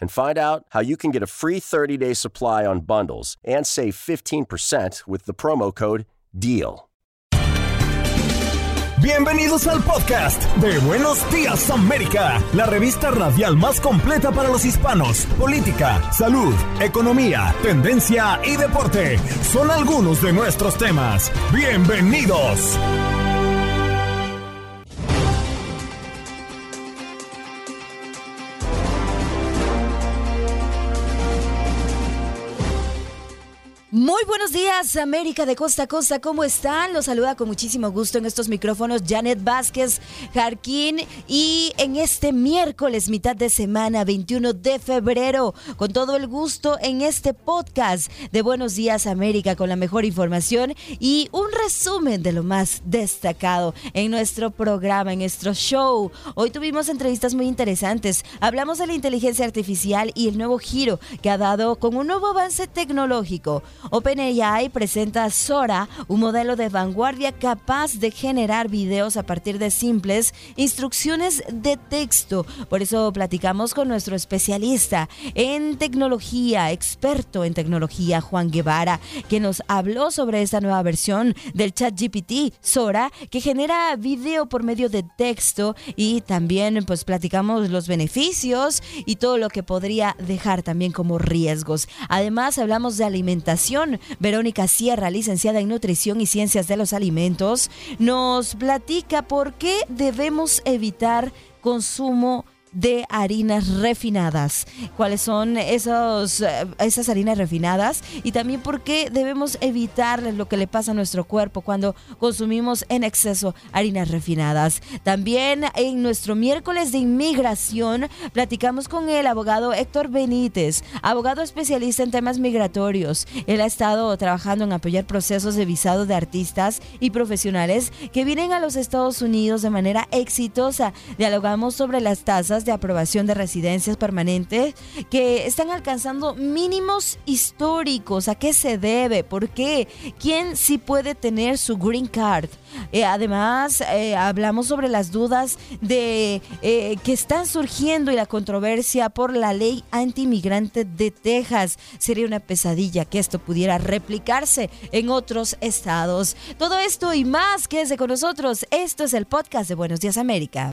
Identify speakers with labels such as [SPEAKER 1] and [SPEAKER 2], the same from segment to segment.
[SPEAKER 1] and find out how you can get a free 30-day supply on bundles and save 15% with the promo code DEAL.
[SPEAKER 2] Bienvenidos al podcast de Buenos Días América, la revista radial más completa para los hispanos. Política, salud, economía, tendencia y deporte son algunos de nuestros temas. Bienvenidos.
[SPEAKER 3] Muy buenos días, América de costa a costa. ¿Cómo están? Los saluda con muchísimo gusto en estos micrófonos Janet Vázquez Jarquín y en este miércoles, mitad de semana, 21 de febrero, con todo el gusto en este podcast de Buenos Días, América, con la mejor información y un resumen de lo más destacado en nuestro programa, en nuestro show. Hoy tuvimos entrevistas muy interesantes. Hablamos de la inteligencia artificial y el nuevo giro que ha dado con un nuevo avance tecnológico. OpenAI presenta Sora, un modelo de vanguardia capaz de generar videos a partir de simples instrucciones de texto. Por eso platicamos con nuestro especialista en tecnología, experto en tecnología, Juan Guevara, que nos habló sobre esta nueva versión del ChatGPT, Sora, que genera video por medio de texto y también pues platicamos los beneficios y todo lo que podría dejar también como riesgos. Además hablamos de alimentación Verónica Sierra, licenciada en Nutrición y Ciencias de los Alimentos, nos platica por qué debemos evitar consumo harinas refinadas. ¿Cuáles son esos, eh, esas harinas refinadas? Y también por qué debemos evitar lo que le pasa a nuestro cuerpo cuando consumimos en exceso harinas refinadas. También en nuestro miércoles de inmigración platicamos con el abogado Héctor Benítez, abogado especialista en temas migratorios. Él ha estado trabajando en apoyar procesos de visado de artistas y profesionales que vienen a los Estados Unidos de manera exitosa. Dialogamos sobre las tasas de aprobación de residencias permanentes que están alcanzando mínimos históricos. ¿A qué se debe? ¿Por qué? ¿Quién sí puede tener su green card? Eh, además, eh, hablamos sobre las dudas de eh, que están surgiendo y la controversia por la ley antimigrante de Texas. Sería una pesadilla que esto pudiera replicarse en otros estados. Todo esto y más, quédese con nosotros. Esto es el podcast de Buenos Días América.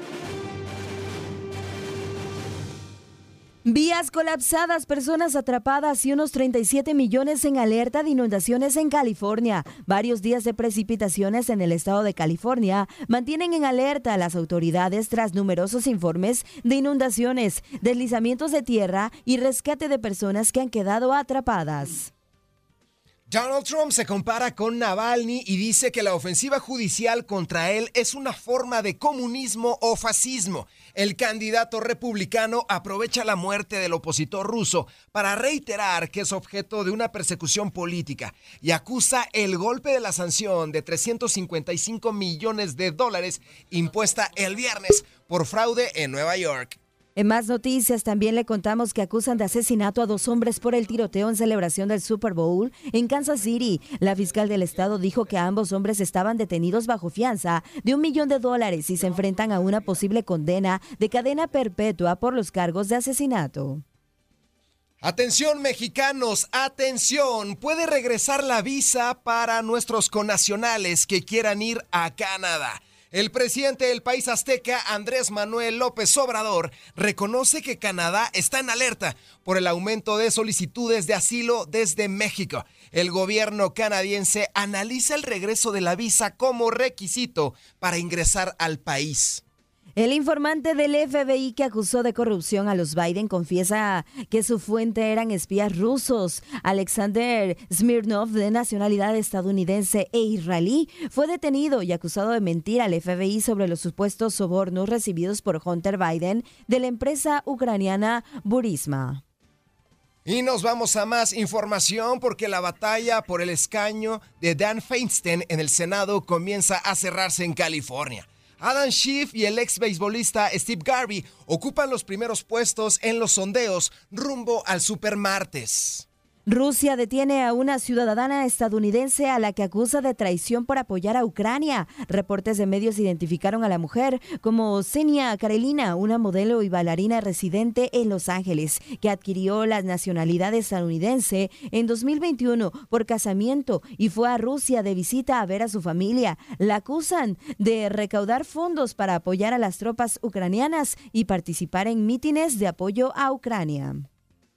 [SPEAKER 3] Vías colapsadas, personas atrapadas y unos 37 millones en alerta de inundaciones en California. Varios días de precipitaciones en el estado de California mantienen en alerta a las autoridades tras numerosos informes de inundaciones, deslizamientos de tierra y rescate de personas que han quedado atrapadas.
[SPEAKER 4] Donald Trump se compara con Navalny y dice que la ofensiva judicial contra él es una forma de comunismo o fascismo. El candidato republicano aprovecha la muerte del opositor ruso para reiterar que es objeto de una persecución política y acusa el golpe de la sanción de 355 millones de dólares impuesta el viernes por fraude en Nueva York.
[SPEAKER 3] En más noticias también le contamos que acusan de asesinato a dos hombres por el tiroteo en celebración del Super Bowl en Kansas City. La fiscal del estado dijo que ambos hombres estaban detenidos bajo fianza de un millón de dólares y se enfrentan a una posible condena de cadena perpetua por los cargos de asesinato.
[SPEAKER 4] Atención mexicanos, atención, puede regresar la visa para nuestros connacionales que quieran ir a Canadá. El presidente del país azteca, Andrés Manuel López Obrador, reconoce que Canadá está en alerta por el aumento de solicitudes de asilo desde México. El gobierno canadiense analiza el regreso de la visa como requisito para ingresar al país.
[SPEAKER 3] El informante del FBI que acusó de corrupción a los Biden confiesa que su fuente eran espías rusos. Alexander Smirnov, de nacionalidad estadounidense e israelí, fue detenido y acusado de mentir al FBI sobre los supuestos sobornos recibidos por Hunter Biden de la empresa ucraniana Burisma.
[SPEAKER 4] Y nos vamos a más información porque la batalla por el escaño de Dan Feinstein en el Senado comienza a cerrarse en California. Adam Schiff y el ex beisbolista Steve Garvey ocupan los primeros puestos en los sondeos rumbo al Supermartes.
[SPEAKER 3] Rusia detiene a una ciudadana estadounidense a la que acusa de traición por apoyar a Ucrania. Reportes de medios identificaron a la mujer como Senia Karelina, una modelo y bailarina residente en Los Ángeles, que adquirió la nacionalidad estadounidense en 2021 por casamiento y fue a Rusia de visita a ver a su familia. La acusan de recaudar fondos para apoyar a las tropas ucranianas y participar en mítines de apoyo a Ucrania.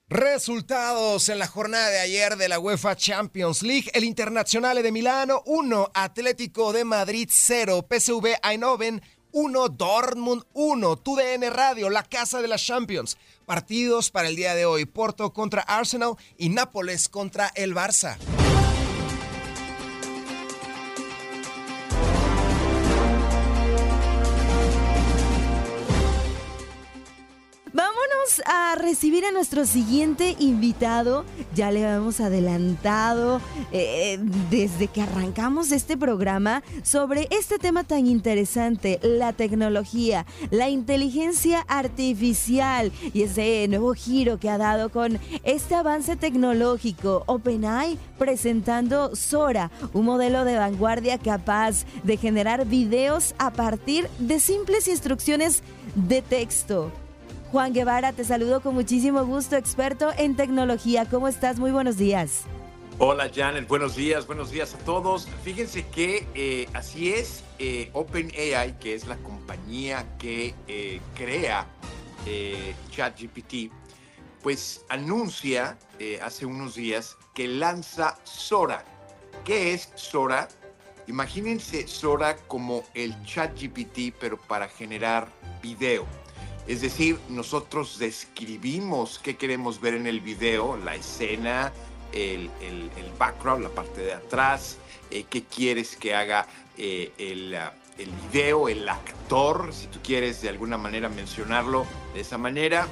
[SPEAKER 4] Resultados en la jornada de ayer de la UEFA Champions League. El Internacional de Milano 1, Atlético de Madrid 0, PSV Eindhoven 1, Dortmund 1, TUDN Radio, la casa de las Champions. Partidos para el día de hoy, Porto contra Arsenal y Nápoles contra el Barça.
[SPEAKER 3] Vámonos a recibir a nuestro siguiente invitado. Ya le hemos adelantado eh, desde que arrancamos este programa sobre este tema tan interesante, la tecnología, la inteligencia artificial y ese nuevo giro que ha dado con este avance tecnológico. OpenAI presentando Sora, un modelo de vanguardia capaz de generar videos a partir de simples instrucciones de texto. Juan Guevara, te saludo con muchísimo gusto, experto en tecnología. ¿Cómo estás? Muy buenos días.
[SPEAKER 5] Hola Janet, buenos días, buenos días a todos. Fíjense que eh, así es, eh, OpenAI, que es la compañía que eh, crea ChatGPT, pues anuncia hace unos días que lanza Sora. ¿Qué es Sora? Imagínense Sora como el ChatGPT, pero para generar video. Es decir, nosotros describimos qué queremos ver en el video, la escena, el, background, la parte de atrás, eh, qué quieres que haga eh, el, el video, el actor, si tú quieres de alguna manera mencionarlo de esa manera.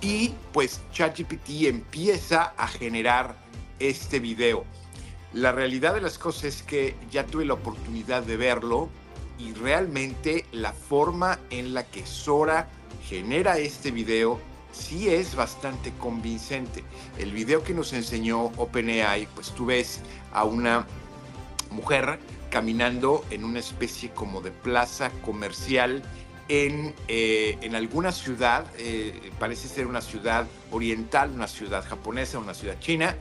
[SPEAKER 5] Y pues ChatGPT empieza a generar este video. La realidad de las cosas es que ya tuve la oportunidad de verlo y realmente la forma en la que Sora genera este video sí es bastante convincente. El video que nos enseñó OpenAI, pues tú ves a una mujer caminando en una especie como de plaza comercial en, eh, en alguna ciudad, eh, parece ser una ciudad oriental, una ciudad japonesa, una ciudad china,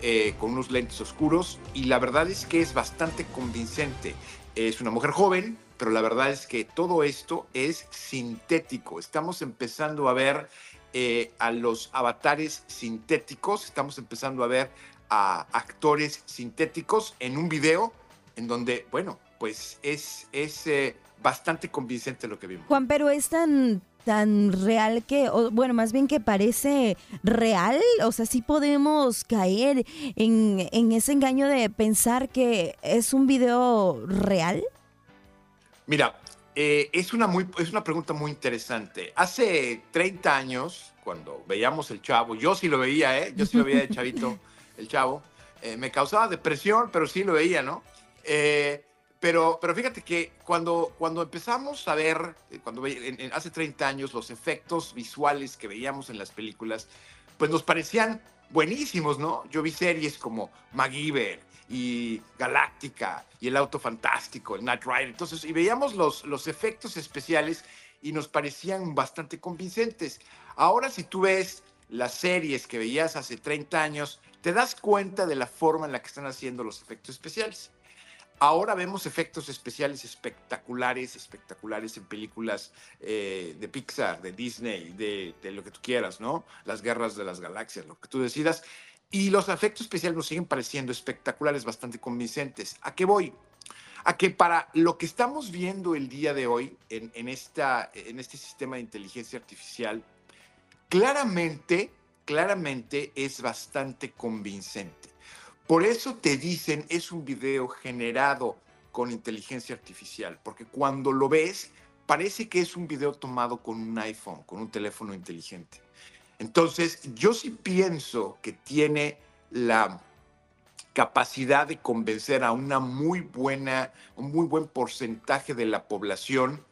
[SPEAKER 5] eh, con unos lentes oscuros y la verdad es que es bastante convincente. Es una mujer joven, pero la verdad es que todo esto es sintético. Estamos empezando a ver eh, a los avatares sintéticos, estamos empezando a ver a actores sintéticos en un video en donde, bueno, pues es, es eh, bastante convincente lo que vimos.
[SPEAKER 3] Juan, pero es tan tan real que, bueno, más bien que parece real, o sea, sí podemos caer en, en ese engaño de pensar que es un video real.
[SPEAKER 5] Mira, eh, es, una muy, es una pregunta muy interesante. Hace 30 años, cuando veíamos el chavo, yo sí lo veía, ¿eh? Yo sí lo veía de chavito, el chavo. Eh, me causaba depresión, pero sí lo veía, ¿no? Eh, pero, pero fíjate que cuando, cuando empezamos a ver, eh, cuando hace 30 años, los efectos visuales que veíamos en las películas, pues nos parecían buenísimos, ¿no? Yo vi series como MacGyver y Galáctica y El Auto Fantástico, el Night Rider, entonces, y veíamos los, los efectos especiales y nos parecían bastante convincentes. Ahora si tú ves las series que veías hace 30 años, te das cuenta de la forma en la que están haciendo los efectos especiales. Ahora vemos efectos especiales espectaculares, espectaculares en películas eh, de Pixar, de Disney, de, de, lo que tú quieras, ¿no? Las guerras de las galaxias, lo que tú decidas. Y los efectos especiales nos siguen pareciendo espectaculares, bastante convincentes. ¿A qué voy? A que para lo que estamos viendo el día de hoy en, en, esta, en este sistema de inteligencia artificial, claramente, claramente es bastante convincente. Por eso te dicen es un video generado con inteligencia artificial, porque cuando lo ves parece que es un video tomado con un iPhone, con un teléfono inteligente. Entonces, yo sí pienso que tiene la capacidad de convencer a una muy buena, un muy buen porcentaje de la población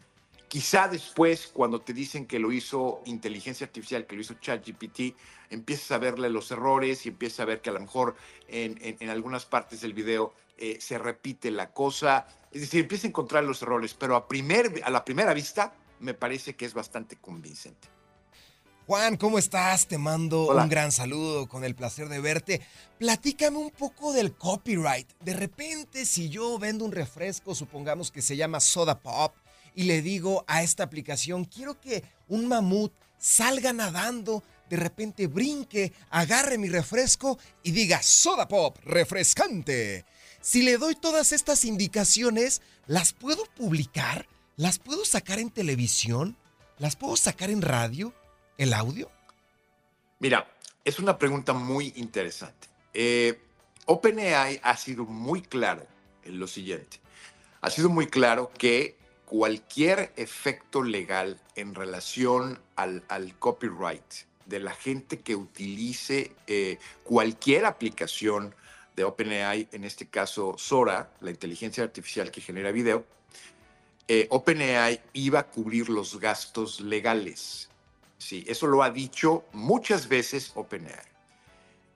[SPEAKER 5] Quizá después, cuando te dicen que lo hizo inteligencia artificial, que lo hizo ChatGPT, empiezas a verle los errores y empiezas a ver que a lo mejor en, algunas partes del video eh, se repite la cosa. Es decir, empieza a encontrar los errores, pero a, primer, a la primera vista me parece que es bastante convincente.
[SPEAKER 4] Juan, ¿cómo estás? Te mando un gran saludo, con el placer de verte. Platícame un poco del copyright. De repente, si yo vendo un refresco, supongamos que se llama Soda Pop, y le digo a esta aplicación, quiero que un mamut salga nadando, de repente brinque, agarre mi refresco y diga soda pop, refrescante. Si le doy todas estas indicaciones, ¿las puedo publicar? ¿Las puedo sacar en televisión? ¿Las puedo sacar en radio? ¿El audio?
[SPEAKER 5] Mira, es una pregunta muy interesante. Eh, OpenAI ha sido muy claro en lo siguiente. Ha sido muy claro que cualquier efecto legal en relación al, copyright de la gente que utilice eh, cualquier aplicación de OpenAI, en este caso Sora, la inteligencia artificial que genera video, eh, OpenAI iba a cubrir los gastos legales. Sí, eso lo ha dicho muchas veces OpenAI.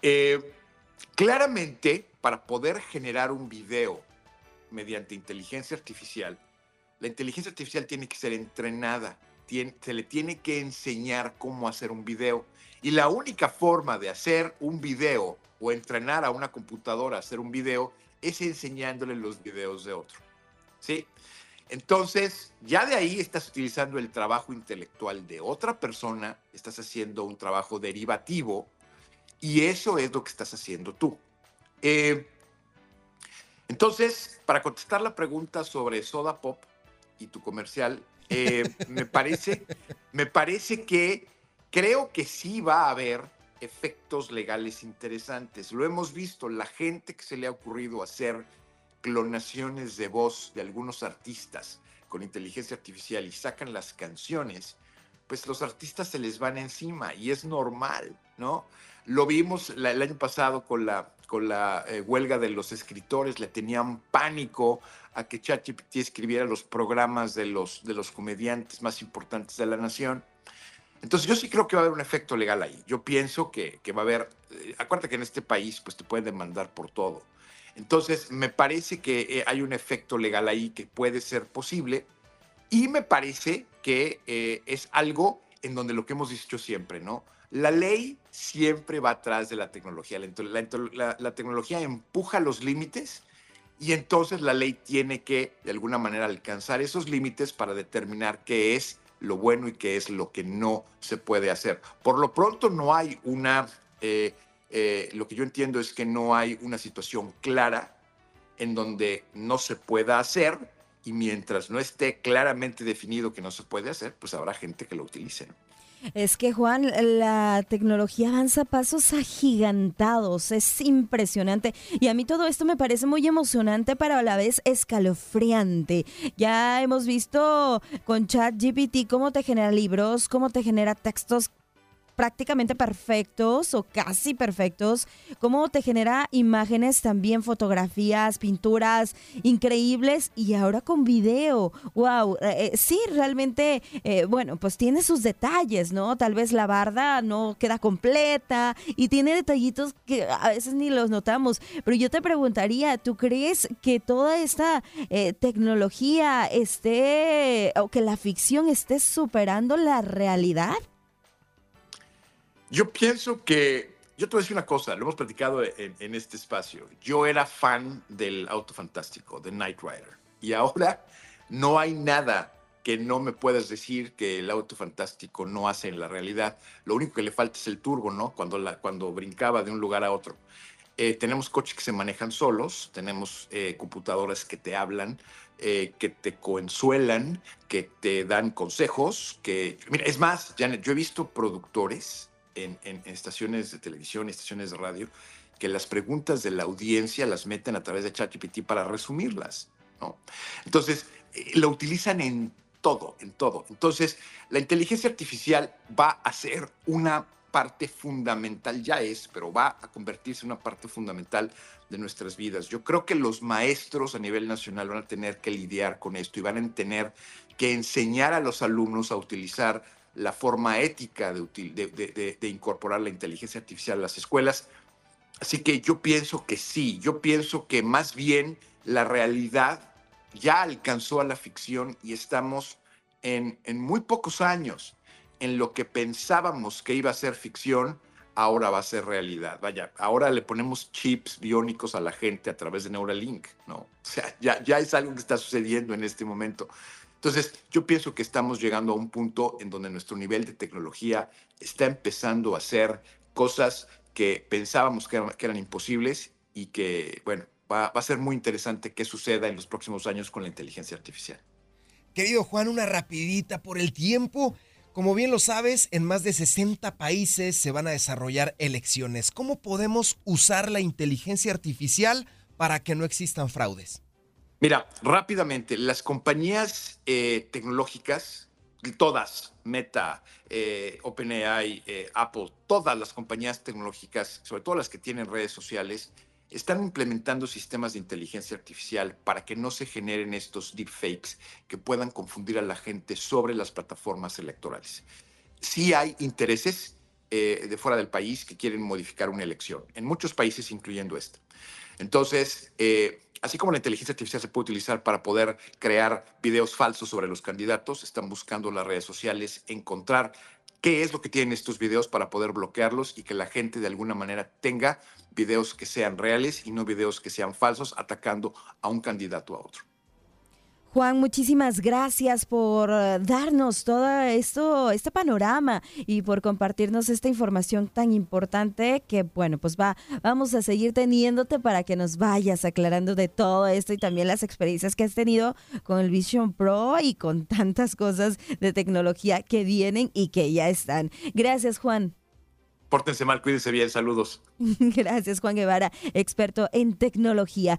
[SPEAKER 5] Eh, claramente, para poder generar un video mediante inteligencia artificial, la inteligencia artificial tiene que ser entrenada, se le tiene que enseñar cómo hacer un video. Y la única forma de hacer un video o entrenar a una computadora a hacer un video es enseñándole los videos de otro. ¿Sí? Entonces, ya de ahí estás utilizando el trabajo intelectual de otra persona, estás haciendo un trabajo derivativo y eso es lo que estás haciendo tú. Eh, entonces, para contestar la pregunta sobre Soda Pop, y tu comercial, eh, me, parece, me parece que creo que sí va a haber efectos legales interesantes. Lo hemos visto, la gente que se le ha ocurrido hacer clonaciones de voz de algunos artistas con inteligencia artificial y sacan las canciones, pues los artistas se les van encima y es normal, ¿no? Lo vimos el año pasado con la, con la eh, huelga de los escritores, le tenían pánico a que ChatGPT escribiera los programas de los, de los comediantes más importantes de la nación. Entonces yo sí creo que va a haber un efecto legal ahí. Yo pienso que, que va a haber, eh, acuérdate que en este país pues te pueden demandar por todo. Entonces me parece que eh, hay un efecto legal ahí que puede ser posible y me parece que eh, es algo en donde lo que hemos dicho siempre, ¿no? La ley siempre va atrás de la tecnología. La, la tecnología empuja los límites y entonces la ley tiene que, de alguna manera, alcanzar esos límites para determinar qué es lo bueno y qué es lo que no se puede hacer. Por lo pronto no hay una, eh, eh, lo que yo entiendo es que no hay una situación clara en donde no se pueda hacer y mientras no esté claramente definido que no se puede hacer, pues habrá gente que lo utilice.
[SPEAKER 3] Es que Juan, la tecnología avanza pasos agigantados, es impresionante. Y a mí todo esto me parece muy emocionante, pero a la vez escalofriante. Ya hemos visto con ChatGPT cómo te genera libros, cómo te genera textos prácticamente perfectos o casi perfectos, cómo te genera imágenes también, fotografías, pinturas increíbles y ahora con video. ¡Wow! Eh, eh, sí, realmente, eh, bueno, pues tiene sus detalles, ¿no? Tal vez la barda no queda completa y tiene detallitos que a veces ni los notamos. Pero yo te preguntaría, ¿tú crees que toda esta tecnología esté o que la ficción esté superando la realidad?
[SPEAKER 5] Yo pienso que, yo te voy a decir una cosa, lo hemos platicado en, este espacio. Yo era fan del auto fantástico, de Knight Rider, y ahora no hay nada que no me puedas decir que el auto fantástico no hace en la realidad. Lo único que le falta es el turbo, ¿no? Cuando, la, cuando brincaba de un lugar a otro. Eh, tenemos coches que se manejan solos, tenemos eh, computadoras que te hablan, eh, que te consuelan, que te dan consejos, que... Mira, es más, Janet, yo he visto productores en, estaciones de televisión, estaciones de radio, que las preguntas de la audiencia las meten a través de ChatGPT para resumirlas, ¿no? Entonces, eh, lo utilizan en todo, en todo. Entonces, la inteligencia artificial va a ser una parte fundamental, ya es, pero va a convertirse en una parte fundamental de nuestras vidas. Yo creo que los maestros a nivel nacional van a tener que lidiar con esto y van a tener que enseñar a los alumnos a utilizar la forma ética de, incorporar la inteligencia artificial a las escuelas. Así que yo pienso que sí, yo pienso que más bien la realidad ya alcanzó a la ficción y estamos en, en muy pocos años en lo que pensábamos que iba a ser ficción, ahora va a ser realidad. Vaya, ahora le ponemos chips biónicos a la gente a través de Neuralink, ¿no? O sea, ya, ya es algo que está sucediendo en este momento. Entonces, yo pienso que estamos llegando a un punto en donde nuestro nivel de tecnología está empezando a hacer cosas que pensábamos que eran, imposibles y que, bueno, va, a ser muy interesante qué suceda en los próximos años con la inteligencia artificial.
[SPEAKER 4] Querido Juan, una rapidita por el tiempo. Como bien lo sabes, en más de 60 países se van a desarrollar elecciones. ¿Cómo podemos usar la inteligencia artificial para que no existan fraudes?
[SPEAKER 5] Mira, rápidamente, las compañías eh, tecnológicas, todas, Meta, eh, OpenAI, eh, Apple, todas las compañías tecnológicas, sobre todo las que tienen redes sociales, están implementando sistemas de inteligencia artificial para que no se generen estos deepfakes que puedan confundir a la gente sobre las plataformas electorales. Sí hay intereses de fuera del país que quieren modificar una elección, en muchos países incluyendo esta. Entonces, así como la inteligencia artificial se puede utilizar para poder crear videos falsos sobre los candidatos, están buscando las redes sociales encontrar qué es lo que tienen estos videos para poder bloquearlos y que la gente de alguna manera tenga videos que sean reales y no videos que sean falsos atacando a un candidato a otro.
[SPEAKER 3] Juan, muchísimas gracias por eh, darnos todo esto, este panorama y por compartirnos esta información tan importante que, bueno, pues va, vamos a seguir teniéndote para que nos vayas aclarando de todo esto y también las experiencias que has tenido con el Vision Pro y con tantas cosas de tecnología que vienen y que ya están. Gracias, Juan.
[SPEAKER 5] Pórtense mal, cuídense bien, saludos.
[SPEAKER 3] Gracias, Juan Guevara, experto en tecnología.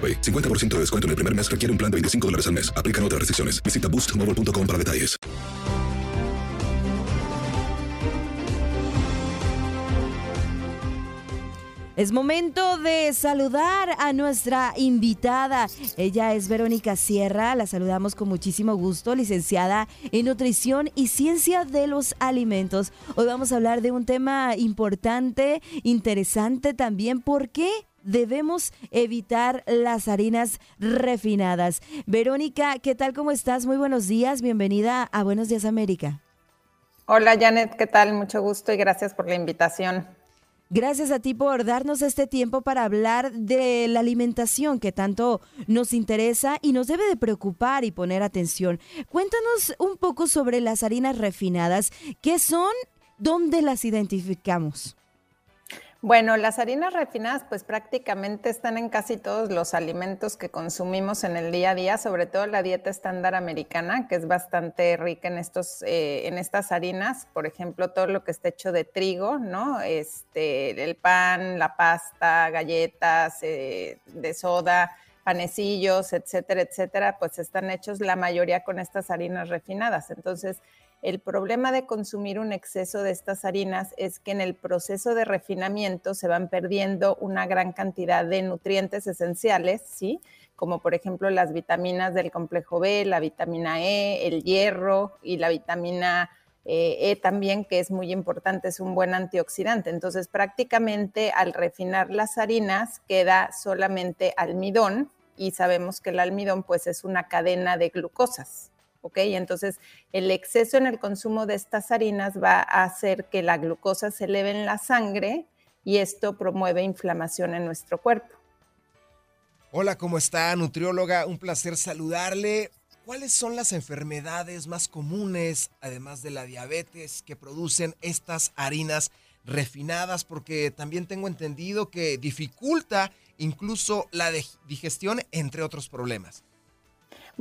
[SPEAKER 6] 50% de descuento en el primer mes requiere un plan de 25 dólares al mes. Aplican otras restricciones. Visita boostmobile.com para detalles.
[SPEAKER 3] Es momento de saludar a nuestra invitada. Ella es Verónica Sierra, la saludamos con muchísimo gusto, licenciada en nutrición y ciencia de los alimentos. Hoy vamos a hablar de un tema importante, interesante también. ¿Por qué? Debemos evitar las harinas refinadas. Verónica, ¿qué tal? ¿Cómo estás? Muy buenos días. Bienvenida a Buenos Días América.
[SPEAKER 7] Hola Janet, ¿qué tal? Mucho gusto y gracias por la invitación.
[SPEAKER 3] Gracias a ti por darnos este tiempo para hablar de la alimentación que tanto nos interesa y nos debe de preocupar y poner atención. Cuéntanos un poco sobre las harinas refinadas, qué son, dónde las identificamos.
[SPEAKER 7] Bueno, las harinas refinadas pues prácticamente están en casi todos los alimentos que consumimos en el día a día, sobre todo la dieta estándar americana, que es bastante rica en, estos, eh, en estas harinas, por ejemplo, todo lo que está hecho de trigo, ¿no? Este, el pan, la pasta, galletas, eh, de soda, panecillos, etcétera, etcétera, pues están hechos la mayoría con estas harinas refinadas. Entonces, el problema de consumir un exceso de estas harinas es que en el proceso de refinamiento se van perdiendo una gran cantidad de nutrientes esenciales, ¿sí? Como por ejemplo las vitaminas del complejo B, la vitamina E, el hierro y la vitamina eh, E también, que es muy importante, es un buen antioxidante. Entonces, prácticamente al refinar las harinas queda solamente almidón y sabemos que el almidón pues es una cadena de glucosas, ¿ok? Entonces, el exceso en el consumo de estas harinas va a hacer que la glucosa se eleve en la sangre y esto promueve inflamación en nuestro cuerpo.
[SPEAKER 4] Hola, ¿cómo está, nutrióloga? Un placer saludarle. ¿Cuáles son las enfermedades más comunes, además de la diabetes, que producen estas harinas refinadas? Porque también tengo entendido que dificulta incluso la digestión, entre otros problemas.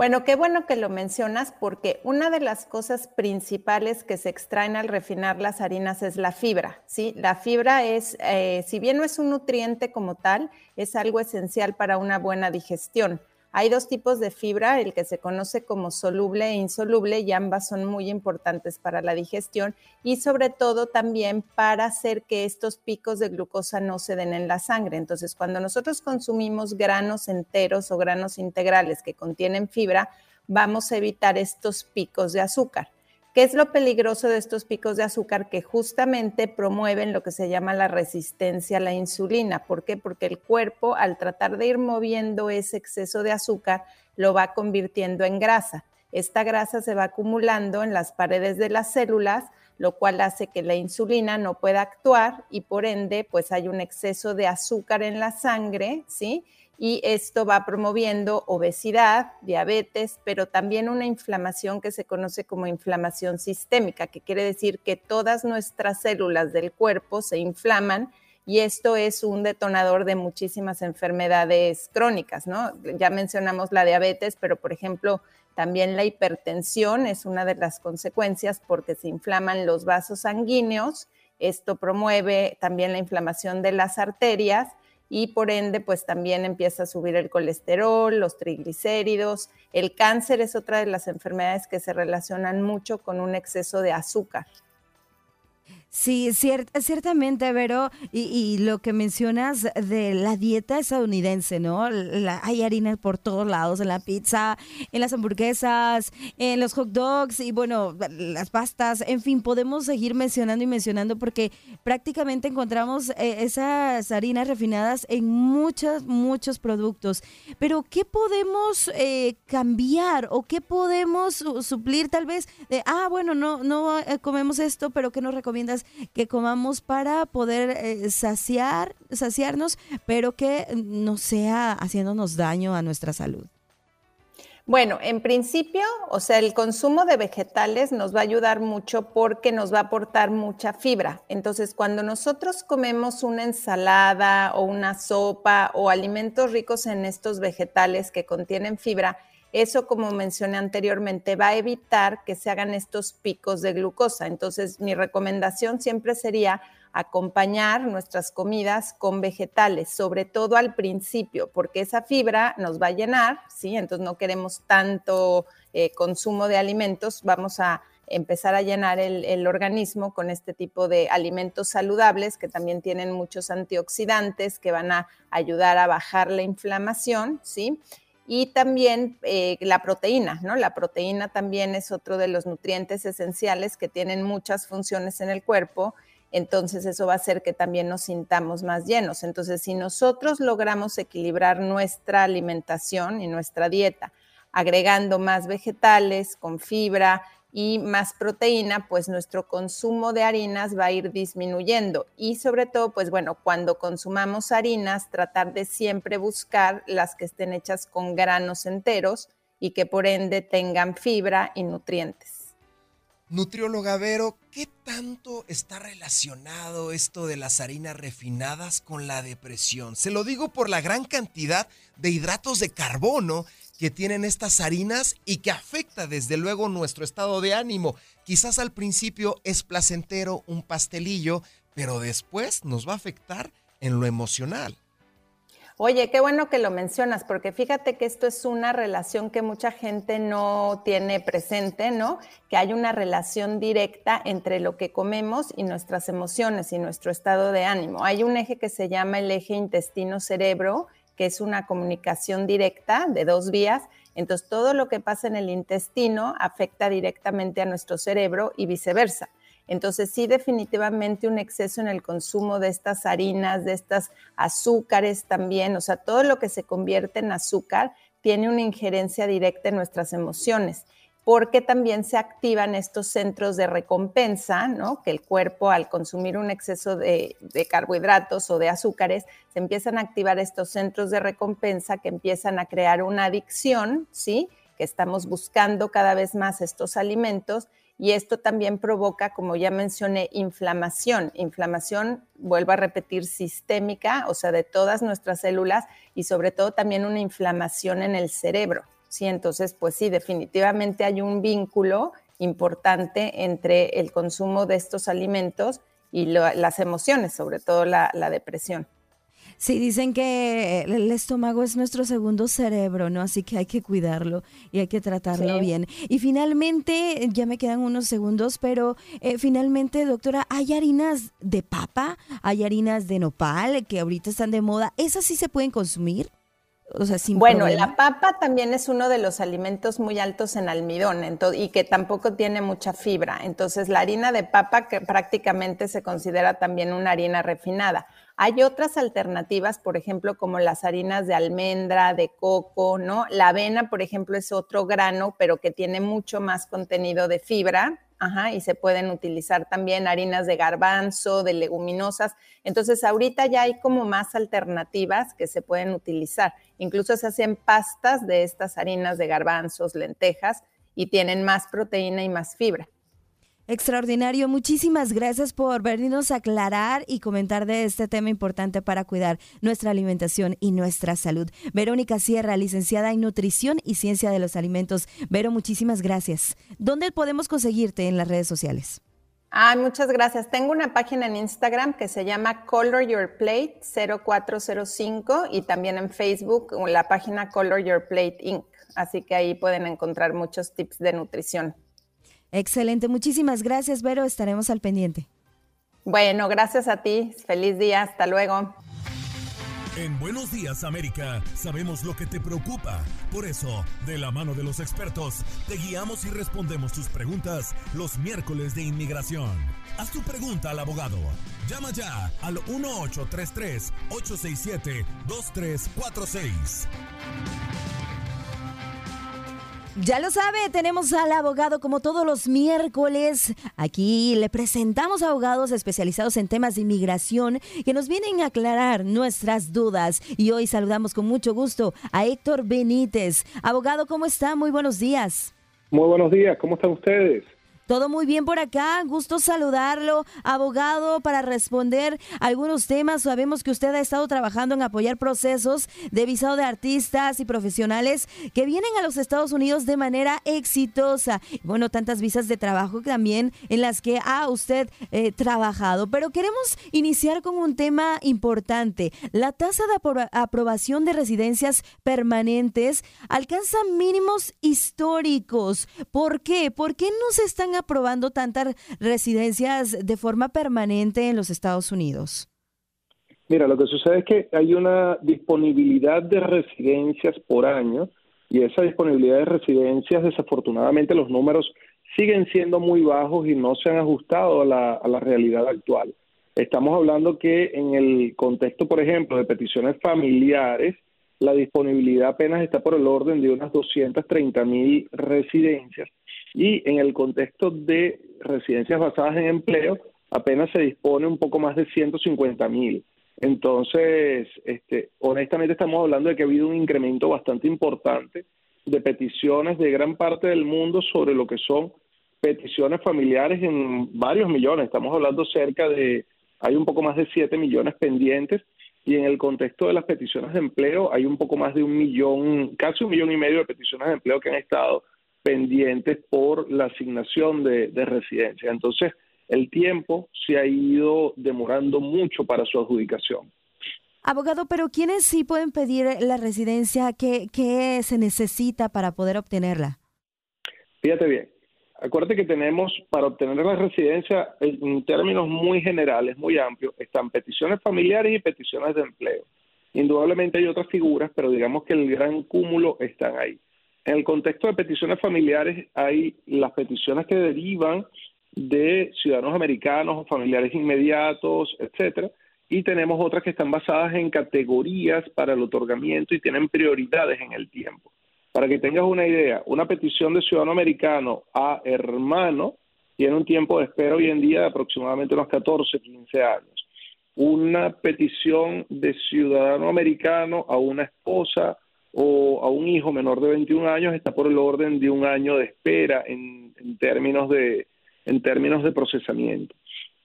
[SPEAKER 7] Bueno, qué bueno que lo mencionas porque una de las cosas principales que se extraen al refinar las harinas es la fibra, ¿sí? La fibra es, eh, si bien no es un nutriente como tal, es algo esencial para una buena digestión. Hay dos tipos de fibra, el que se conoce como soluble e insoluble, y ambas son muy importantes para la digestión y sobre todo también para hacer que estos picos de glucosa no se den en la sangre. Entonces, cuando nosotros consumimos granos enteros o granos integrales que contienen fibra, vamos a evitar estos picos de azúcar. ¿Qué es lo peligroso de estos picos de azúcar? Que justamente promueven lo que se llama la resistencia a la insulina. ¿Por qué? Porque el cuerpo, al tratar de ir moviendo ese exceso de azúcar, lo va convirtiendo en grasa. Esta grasa se va acumulando en las paredes de las células, lo cual hace que la insulina no pueda actuar y por ende, pues hay un exceso de azúcar en la sangre, ¿sí? Y esto va promoviendo obesidad, diabetes, pero también una inflamación que se conoce como inflamación sistémica, que quiere decir que todas nuestras células del cuerpo se inflaman y esto es un detonador de muchísimas enfermedades crónicas, ¿no? Ya mencionamos la diabetes, pero por ejemplo, también la hipertensión es una de las consecuencias porque se inflaman los vasos sanguíneos. Esto promueve también la inflamación de las arterias y por ende pues también empieza a subir el colesterol, los triglicéridos. El cáncer es otra de las enfermedades que se relacionan mucho con un exceso de azúcar.
[SPEAKER 3] Sí, ciertamente, Vero, y, lo que mencionas de la dieta estadounidense, ¿no? hay harina por todos lados, en la pizza, en las hamburguesas, en los hot dogs y bueno, las pastas, en fin, podemos seguir mencionando y mencionando porque prácticamente encontramos eh, esas harinas refinadas en muchos, muchos productos. Pero, ¿qué podemos eh, cambiar o qué podemos suplir tal vez de, ah, bueno, no, no eh, comemos esto, pero ¿qué nos recomiendas? Que comamos para poder eh, saciar, saciarnos, pero que no sea haciéndonos daño a nuestra salud.
[SPEAKER 7] Bueno, en principio, o sea, el consumo de vegetales nos va a ayudar mucho porque nos va a aportar mucha fibra. Entonces, cuando nosotros comemos una ensalada o una sopa o alimentos ricos en estos vegetales que contienen fibra, eso, como mencioné anteriormente, va a evitar que se hagan estos picos de glucosa. Entonces, mi recomendación siempre sería acompañar nuestras comidas con vegetales, sobre todo al principio, porque esa fibra nos va a llenar, ¿sí? Entonces no queremos tanto eh, consumo de alimentos, vamos a empezar a llenar el, el, organismo con este tipo de alimentos saludables que también tienen muchos antioxidantes que van a ayudar a bajar la inflamación, ¿sí? Y también eh, la proteína, ¿no? La proteína también es otro de los nutrientes esenciales que tienen muchas funciones en el cuerpo entonces eso va a hacer que también nos sintamos más llenos. Entonces, si nosotros logramos equilibrar nuestra alimentación y nuestra dieta, agregando más vegetales con fibra y más proteína, pues nuestro consumo de harinas va a ir disminuyendo. Y sobre todo, pues bueno, cuando consumamos harinas, tratar de siempre buscar las que estén hechas con granos enteros y que por ende tengan fibra y nutrientes.
[SPEAKER 4] Nutrióloga Vero, ¿qué tanto está relacionado esto de las harinas refinadas con la depresión? Se lo digo por la gran cantidad de hidratos de carbono que tienen estas harinas y que afecta desde luego nuestro estado de ánimo. Quizás al principio es placentero un pastelillo, pero después nos va a afectar en lo emocional.
[SPEAKER 7] Oye, qué bueno que lo mencionas, porque fíjate que esto es una relación que mucha gente no tiene presente, ¿no? Que hay una relación directa entre lo que comemos y nuestras emociones y nuestro estado de ánimo. Hay un eje que se llama el eje intestino-cerebro, que es una comunicación directa de dos vías. Entonces, todo lo que pasa en el intestino afecta directamente a nuestro cerebro y viceversa. Entonces, sí, definitivamente un exceso en el consumo de estas harinas, de estas azúcares también, o sea, todo lo que se convierte en azúcar tiene una injerencia directa en nuestras emociones, porque también se activan estos centros de recompensa, ¿no? Que el cuerpo al consumir un exceso de, de carbohidratos o de azúcares, se empiezan a activar estos centros de recompensa que empiezan a crear una adicción, ¿sí? Que estamos buscando cada vez más estos alimentos y esto también provoca, como ya mencioné, inflamación. Inflamación, vuelvo a repetir, sistémica, o sea, de todas nuestras células y sobre todo también una inflamación en el cerebro. Sí, entonces, pues sí, definitivamente hay un vínculo importante entre el consumo de estos alimentos y las emociones, sobre todo la depresión.
[SPEAKER 3] Sí, dicen que el estómago es nuestro segundo cerebro, ¿no? Así que hay que cuidarlo y hay que tratarlo bien. Y finalmente, ya me quedan unos segundos, pero eh, finalmente, doctora, ¿hay harinas de papa? ¿Hay harinas de nopal que ahorita están de moda? ¿Esas sí se pueden consumir? O sea, sin
[SPEAKER 7] bueno, la papa también es uno de los alimentos muy altos en almidón y que tampoco tiene mucha fibra. Entonces, la harina de papa que prácticamente se considera también una harina refinada. Hay otras alternativas, por ejemplo, como las harinas de almendra, de coco, ¿no? La avena, por ejemplo, es otro grano, pero que tiene mucho más contenido de fibra, Ajá, y se pueden utilizar también harinas de garbanzo, de leguminosas. Entonces, ahorita ya hay como más alternativas que se pueden utilizar. Incluso se hacen pastas de estas harinas de garbanzos, lentejas, y tienen más proteína y más fibra.
[SPEAKER 3] Extraordinario. Muchísimas gracias por venirnos a aclarar y comentar de este tema importante para cuidar nuestra alimentación y nuestra salud. Verónica Sierra, licenciada en Nutrición y Ciencia de los Alimentos. Vero, muchísimas gracias. ¿Dónde podemos conseguirte en las redes sociales?
[SPEAKER 7] Ah, muchas gracias. Tengo una página en Instagram que se llama Color Your Plate 0405 y también en Facebook la página Color Your Plate Inc. Así que ahí pueden encontrar muchos tips de nutrición.
[SPEAKER 3] Excelente, muchísimas gracias, Vero. Estaremos al pendiente.
[SPEAKER 7] Bueno, gracias a ti. Feliz día. Hasta luego.
[SPEAKER 2] En Buenos Días América sabemos lo que te preocupa. Por eso, de la mano de los expertos, te guiamos y respondemos tus preguntas los miércoles de inmigración. Haz tu pregunta al abogado. Llama ya al 1833-867-2346.
[SPEAKER 3] Ya lo sabe, tenemos al abogado como todos los miércoles. Aquí le presentamos abogados especializados en temas de inmigración que nos vienen a aclarar nuestras dudas. Y hoy saludamos con mucho gusto a Héctor Benítez. Abogado, ¿cómo está? Muy buenos días.
[SPEAKER 8] Muy buenos días, ¿cómo están ustedes?
[SPEAKER 3] Todo muy bien por acá, gusto saludarlo, abogado, para responder algunos temas. Sabemos que usted ha estado trabajando en apoyar procesos de visado de artistas y profesionales que vienen a los Estados Unidos de manera exitosa. Bueno, tantas visas de trabajo también en las que ha usted eh, trabajado. Pero queremos iniciar con un tema importante. La tasa de aprobación de residencias permanentes alcanza mínimos históricos. ¿Por qué? ¿Por qué no se están aprobando tantas residencias de forma permanente en los Estados Unidos?
[SPEAKER 8] Mira, lo que sucede es que hay una disponibilidad de residencias por año y esa disponibilidad de residencias, desafortunadamente, los números siguen siendo muy bajos y no se han ajustado a la, a la realidad actual. Estamos hablando que en el contexto, por ejemplo, de peticiones familiares, la disponibilidad apenas está por el orden de unas 230 mil residencias y en el contexto de residencias basadas en empleo apenas se dispone un poco más de 150 mil. Entonces, este, honestamente estamos hablando de que ha habido un incremento bastante importante de peticiones de gran parte del mundo sobre lo que son peticiones familiares en varios millones. Estamos hablando cerca de, hay un poco más de 7 millones pendientes y en el contexto de las peticiones de empleo hay un poco más de un millón, casi un millón y medio de peticiones de empleo que han estado pendientes por la asignación de, de residencia. Entonces, el tiempo se ha ido demorando mucho para su adjudicación.
[SPEAKER 3] Abogado, pero ¿quiénes sí pueden pedir la residencia? ¿Qué, qué se necesita para poder obtenerla?
[SPEAKER 8] Fíjate bien, acuérdate que tenemos para obtener la residencia en términos muy generales, muy amplios, están peticiones familiares y peticiones de empleo. Indudablemente hay otras figuras, pero digamos que el gran cúmulo están ahí. En el contexto de peticiones familiares hay las peticiones que derivan de ciudadanos americanos o familiares inmediatos, etcétera, y tenemos otras que están basadas en categorías para el otorgamiento y tienen prioridades en el tiempo. Para que tengas una idea, una petición de ciudadano americano a hermano tiene un tiempo de espera hoy en día de aproximadamente unos 14, 15 años. Una petición de ciudadano americano a una esposa o a un hijo menor de 21 años está por el orden de un año de espera en, términos de en términos de procesamiento.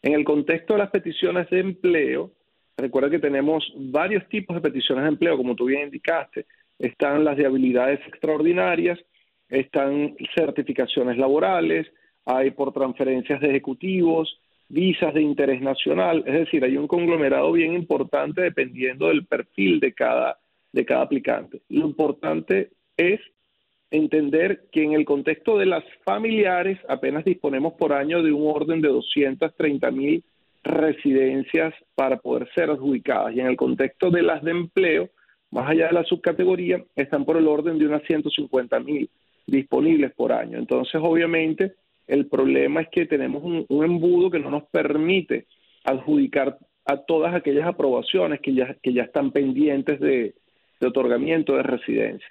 [SPEAKER 8] En el contexto de las peticiones de empleo, recuerda que tenemos varios tipos de peticiones de empleo, como tú bien indicaste. Están las de habilidades extraordinarias, están certificaciones laborales, hay por transferencias de ejecutivos, visas de interés nacional, es decir, hay un conglomerado bien importante dependiendo del perfil de cada, de cada aplicante. Lo importante es entender que en el contexto de las familiares apenas disponemos por año de un orden de 230 mil residencias para poder ser adjudicadas y en el contexto de las de empleo, más allá de la subcategoría, están por el orden de unas 150 mil disponibles por año. Entonces, obviamente, el problema es que tenemos un, embudo que no nos permite adjudicar a todas aquellas aprobaciones que ya, que ya están pendientes de otorgamiento de residencia.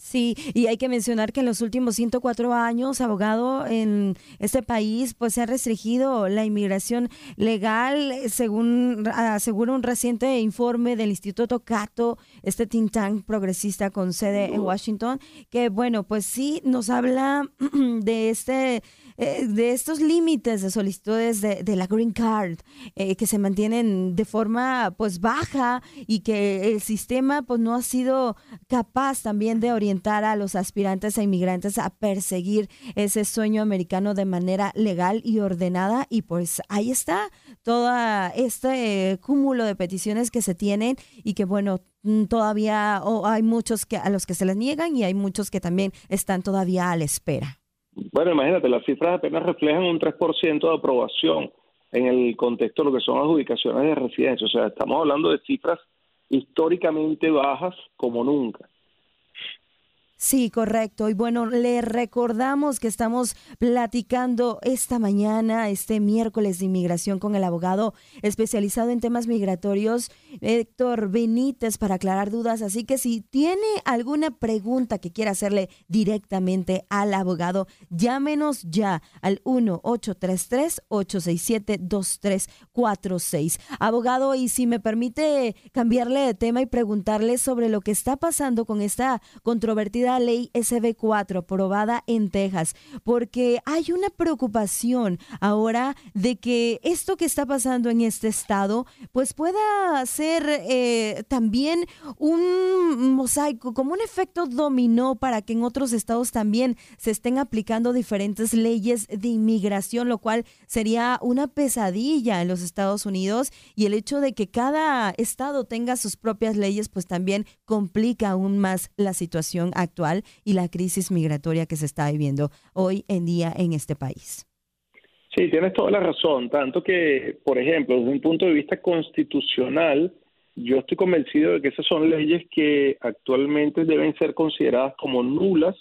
[SPEAKER 3] Sí, y hay que mencionar que en los últimos 104 años, abogado, en este país, pues se ha restringido la inmigración legal, según asegura un reciente informe del Instituto Cato, este think tank progresista con sede en Washington, que bueno, pues sí nos habla de este eh, de estos límites de solicitudes de, la green card eh, que se mantienen de forma pues baja y que el sistema pues no ha sido capaz también de orientar a los aspirantes a inmigrantes a perseguir ese sueño americano de manera legal y ordenada y pues ahí está todo este cúmulo de peticiones que se tienen y que bueno mm, todavía hay muchos que a los que se les niegan y hay muchos que también están todavía a la espera.
[SPEAKER 8] Bueno, imagínate, las cifras apenas reflejan un 3% de aprobación en el contexto de lo que son adjudicaciones de residencia. O sea, estamos hablando de cifras históricamente bajas como nunca.
[SPEAKER 3] Sí, correcto. Y bueno, le recordamos que estamos platicando esta mañana, este miércoles de inmigración con el abogado especializado en temas migratorios, Héctor Benítez, para aclarar dudas. Así que si tiene alguna pregunta que quiera hacerle directamente al abogado, llámenos ya al 1-833-867-2346. Abogado, y si me permite cambiarle de tema y preguntarle sobre lo que está pasando con esta controvertida ley SB4 aprobada en Texas, porque hay una preocupación ahora de que esto que está pasando en este estado, pues pueda ser eh, también un mosaico, como un efecto dominó para que en otros estados también se estén aplicando diferentes leyes de inmigración, lo cual sería una pesadilla en los Estados Unidos y el hecho de que cada estado tenga sus propias leyes, pues también complica aún más la situación actual y la crisis migratoria que se está viviendo hoy en día en este país.
[SPEAKER 8] Sí, tienes toda la razón, tanto que, por ejemplo, desde un punto de vista constitucional, yo estoy convencido de que esas son leyes que actualmente deben ser consideradas como nulas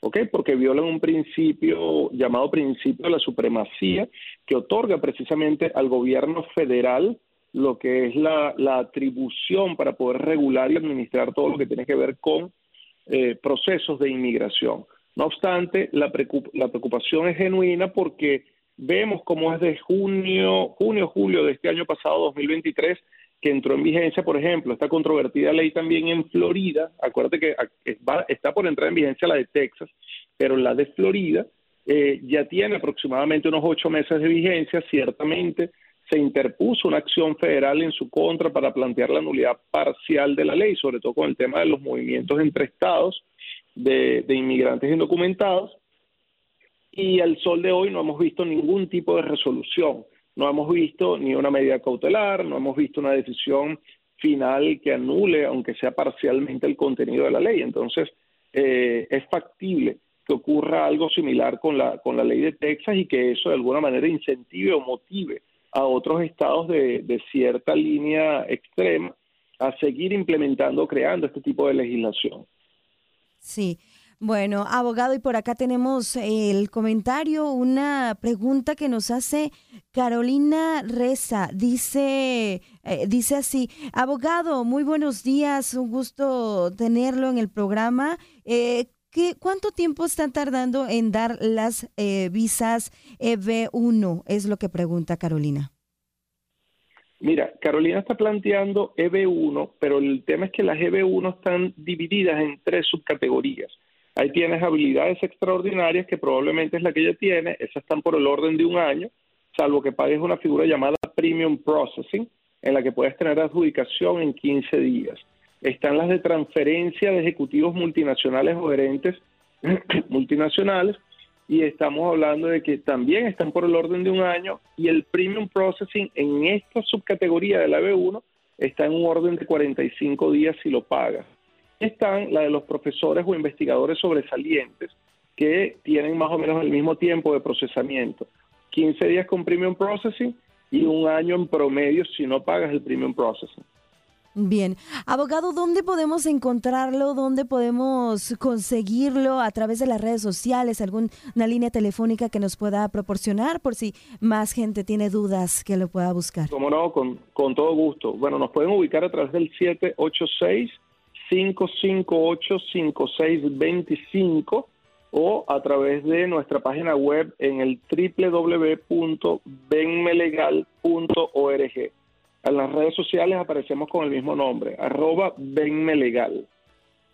[SPEAKER 8] ¿ok? Porque violan un principio llamado principio de la supremacía que otorga precisamente al gobierno federal lo que es la, atribución para poder regular y administrar todo lo que tiene que ver con eh, procesos de inmigración. No obstante, la, preocupación es genuina porque vemos cómo es de junio, junio, julio de este año pasado, 2023, que entró en vigencia, por ejemplo, esta controvertida ley también en Florida. Acuérdate que está por entrar en vigencia la de Texas, pero la de Florida eh, ya tiene aproximadamente unos ocho meses de vigencia. Ciertamente se interpuso una acción federal en su contra para plantear la nulidad parcial de la ley, sobre todo con el tema de los movimientos entre estados de, inmigrantes indocumentados. Y al sol de hoy no hemos visto ningún tipo de resolución no hemos visto ni una medida cautelar, no hemos visto una decisión final que anule, aunque sea parcialmente, el contenido de la ley. Entonces, eh, es factible que ocurra algo similar con la, con la ley de Texas y que eso de alguna manera incentive o motive a otros estados de, de cierta línea extrema a seguir implementando, creando este tipo de legislación.
[SPEAKER 3] Sí, bueno, abogado, y por acá tenemos el comentario, una pregunta que nos hace Carolina Reza. Dice, eh, dice así, abogado, muy buenos días, un gusto tenerlo en el programa. Eh, ¿qué, ¿Cuánto tiempo están tardando en dar las eh, visas EB1? Es lo que pregunta Carolina.
[SPEAKER 8] Mira, Carolina está planteando EB1, pero el tema es que las EB1 están divididas en tres subcategorías. Ahí tienes habilidades extraordinarias que probablemente es la que ella tiene, esas están por el orden de un año, salvo que pagues una figura llamada Premium Processing, en la que puedes tener adjudicación en 15 días. Están las de transferencia de ejecutivos multinacionales o gerentes multinacionales, y estamos hablando de que también están por el orden de un año, y el Premium Processing en esta subcategoría de la B1 está en un orden de 45 días si lo pagas están la de los profesores o investigadores sobresalientes que tienen más o menos el mismo tiempo de procesamiento. 15 días con Premium Processing y un año en promedio si no pagas el Premium Processing.
[SPEAKER 3] Bien, abogado, ¿dónde podemos encontrarlo? ¿Dónde podemos conseguirlo? ¿A través de las redes sociales? ¿Alguna línea telefónica que nos pueda proporcionar por si más gente tiene dudas que lo pueda buscar?
[SPEAKER 8] Como no, con, con todo gusto. Bueno, nos pueden ubicar a través del 786 558-5625 o a través de nuestra página web en el www.benmelegal.org. En las redes sociales aparecemos con el mismo nombre, arroba benmelegal.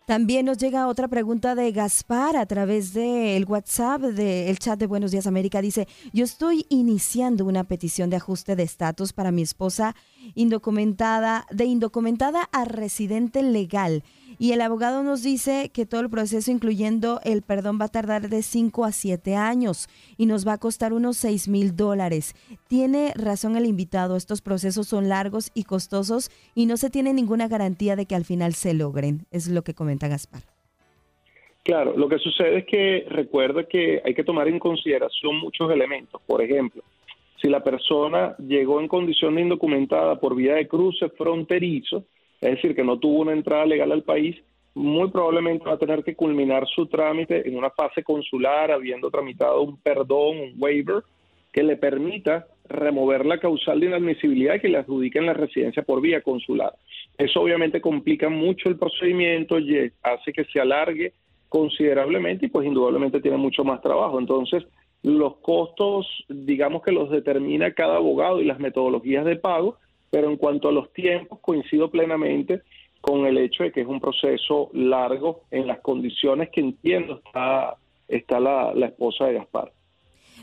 [SPEAKER 3] También nos llega otra pregunta de Gaspar a través del WhatsApp del chat de Buenos Días América. Dice, yo estoy iniciando una petición de ajuste de estatus para mi esposa indocumentada, de indocumentada a residente legal. Y el abogado nos dice que todo el proceso, incluyendo el perdón, va a tardar de 5 a 7 años y nos va a costar unos 6 mil dólares. Tiene razón el invitado, estos procesos son largos y costosos y no se tiene ninguna garantía de que al final se logren. Es lo que comenta Gaspar.
[SPEAKER 8] Claro, lo que sucede es que recuerda que hay que tomar en consideración muchos elementos. Por ejemplo, si la persona llegó en condición de indocumentada por vía de cruce fronterizo, es decir, que no tuvo una entrada legal al país, muy probablemente va a tener que culminar su trámite en una fase consular, habiendo tramitado un perdón, un waiver, que le permita remover la causal de inadmisibilidad que le adjudiquen la residencia por vía consular. Eso obviamente complica mucho el procedimiento y hace que se alargue considerablemente y pues indudablemente tiene mucho más trabajo. Entonces, los costos, digamos que los determina cada abogado y las metodologías de pago, pero en cuanto a los tiempos, coincido plenamente con el hecho de que es un proceso largo en las condiciones que entiendo está, está la, la esposa de Gaspar.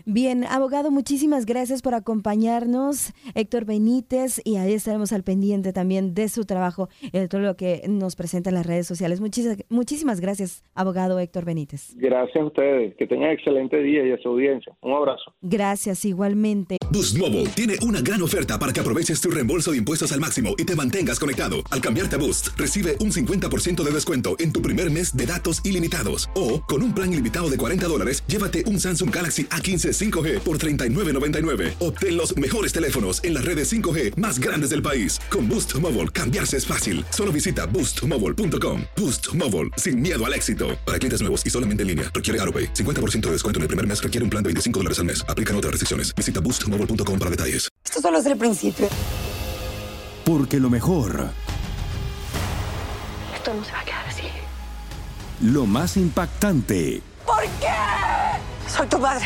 [SPEAKER 3] Bien, abogado, muchísimas gracias por acompañarnos, Héctor Benítez, y ahí estaremos al pendiente también de su trabajo, de todo lo que nos presenta en las redes sociales. Muchísimas, muchísimas gracias, abogado Héctor Benítez.
[SPEAKER 8] Gracias a ustedes, que tengan excelente día y a su audiencia. Un abrazo.
[SPEAKER 3] Gracias, igualmente.
[SPEAKER 6] Boost Mobile tiene una gran oferta para que aproveches tu reembolso de impuestos al máximo y te mantengas conectado. Al cambiarte a Boost, recibe un 50% de descuento en tu primer mes de datos ilimitados. O, con un plan ilimitado de 40 dólares, llévate un Samsung Galaxy A15 15 5G por $39.99. Obtén los mejores teléfonos en las redes 5G más grandes del país. Con Boost Mobile, cambiarse es fácil. Solo visita boostmobile.com. Boost Mobile, sin miedo al éxito. Para clientes nuevos y solamente en línea, requiere AroPay. 50% de descuento en el primer mes requiere un plan de 25 dólares al mes. Aplican otras restricciones. Visita boostmobile.com para detalles.
[SPEAKER 9] Esto solo es el principio.
[SPEAKER 10] Porque lo mejor,
[SPEAKER 9] Esto no se va a quedar así.
[SPEAKER 10] lo más impactante,
[SPEAKER 9] ¿Por qué? Soy tu padre.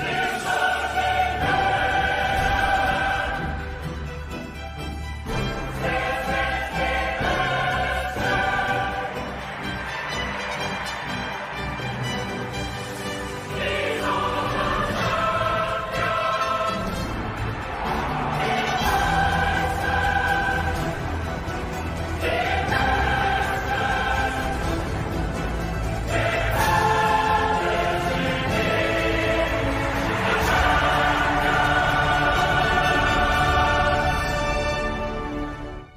[SPEAKER 4] Here's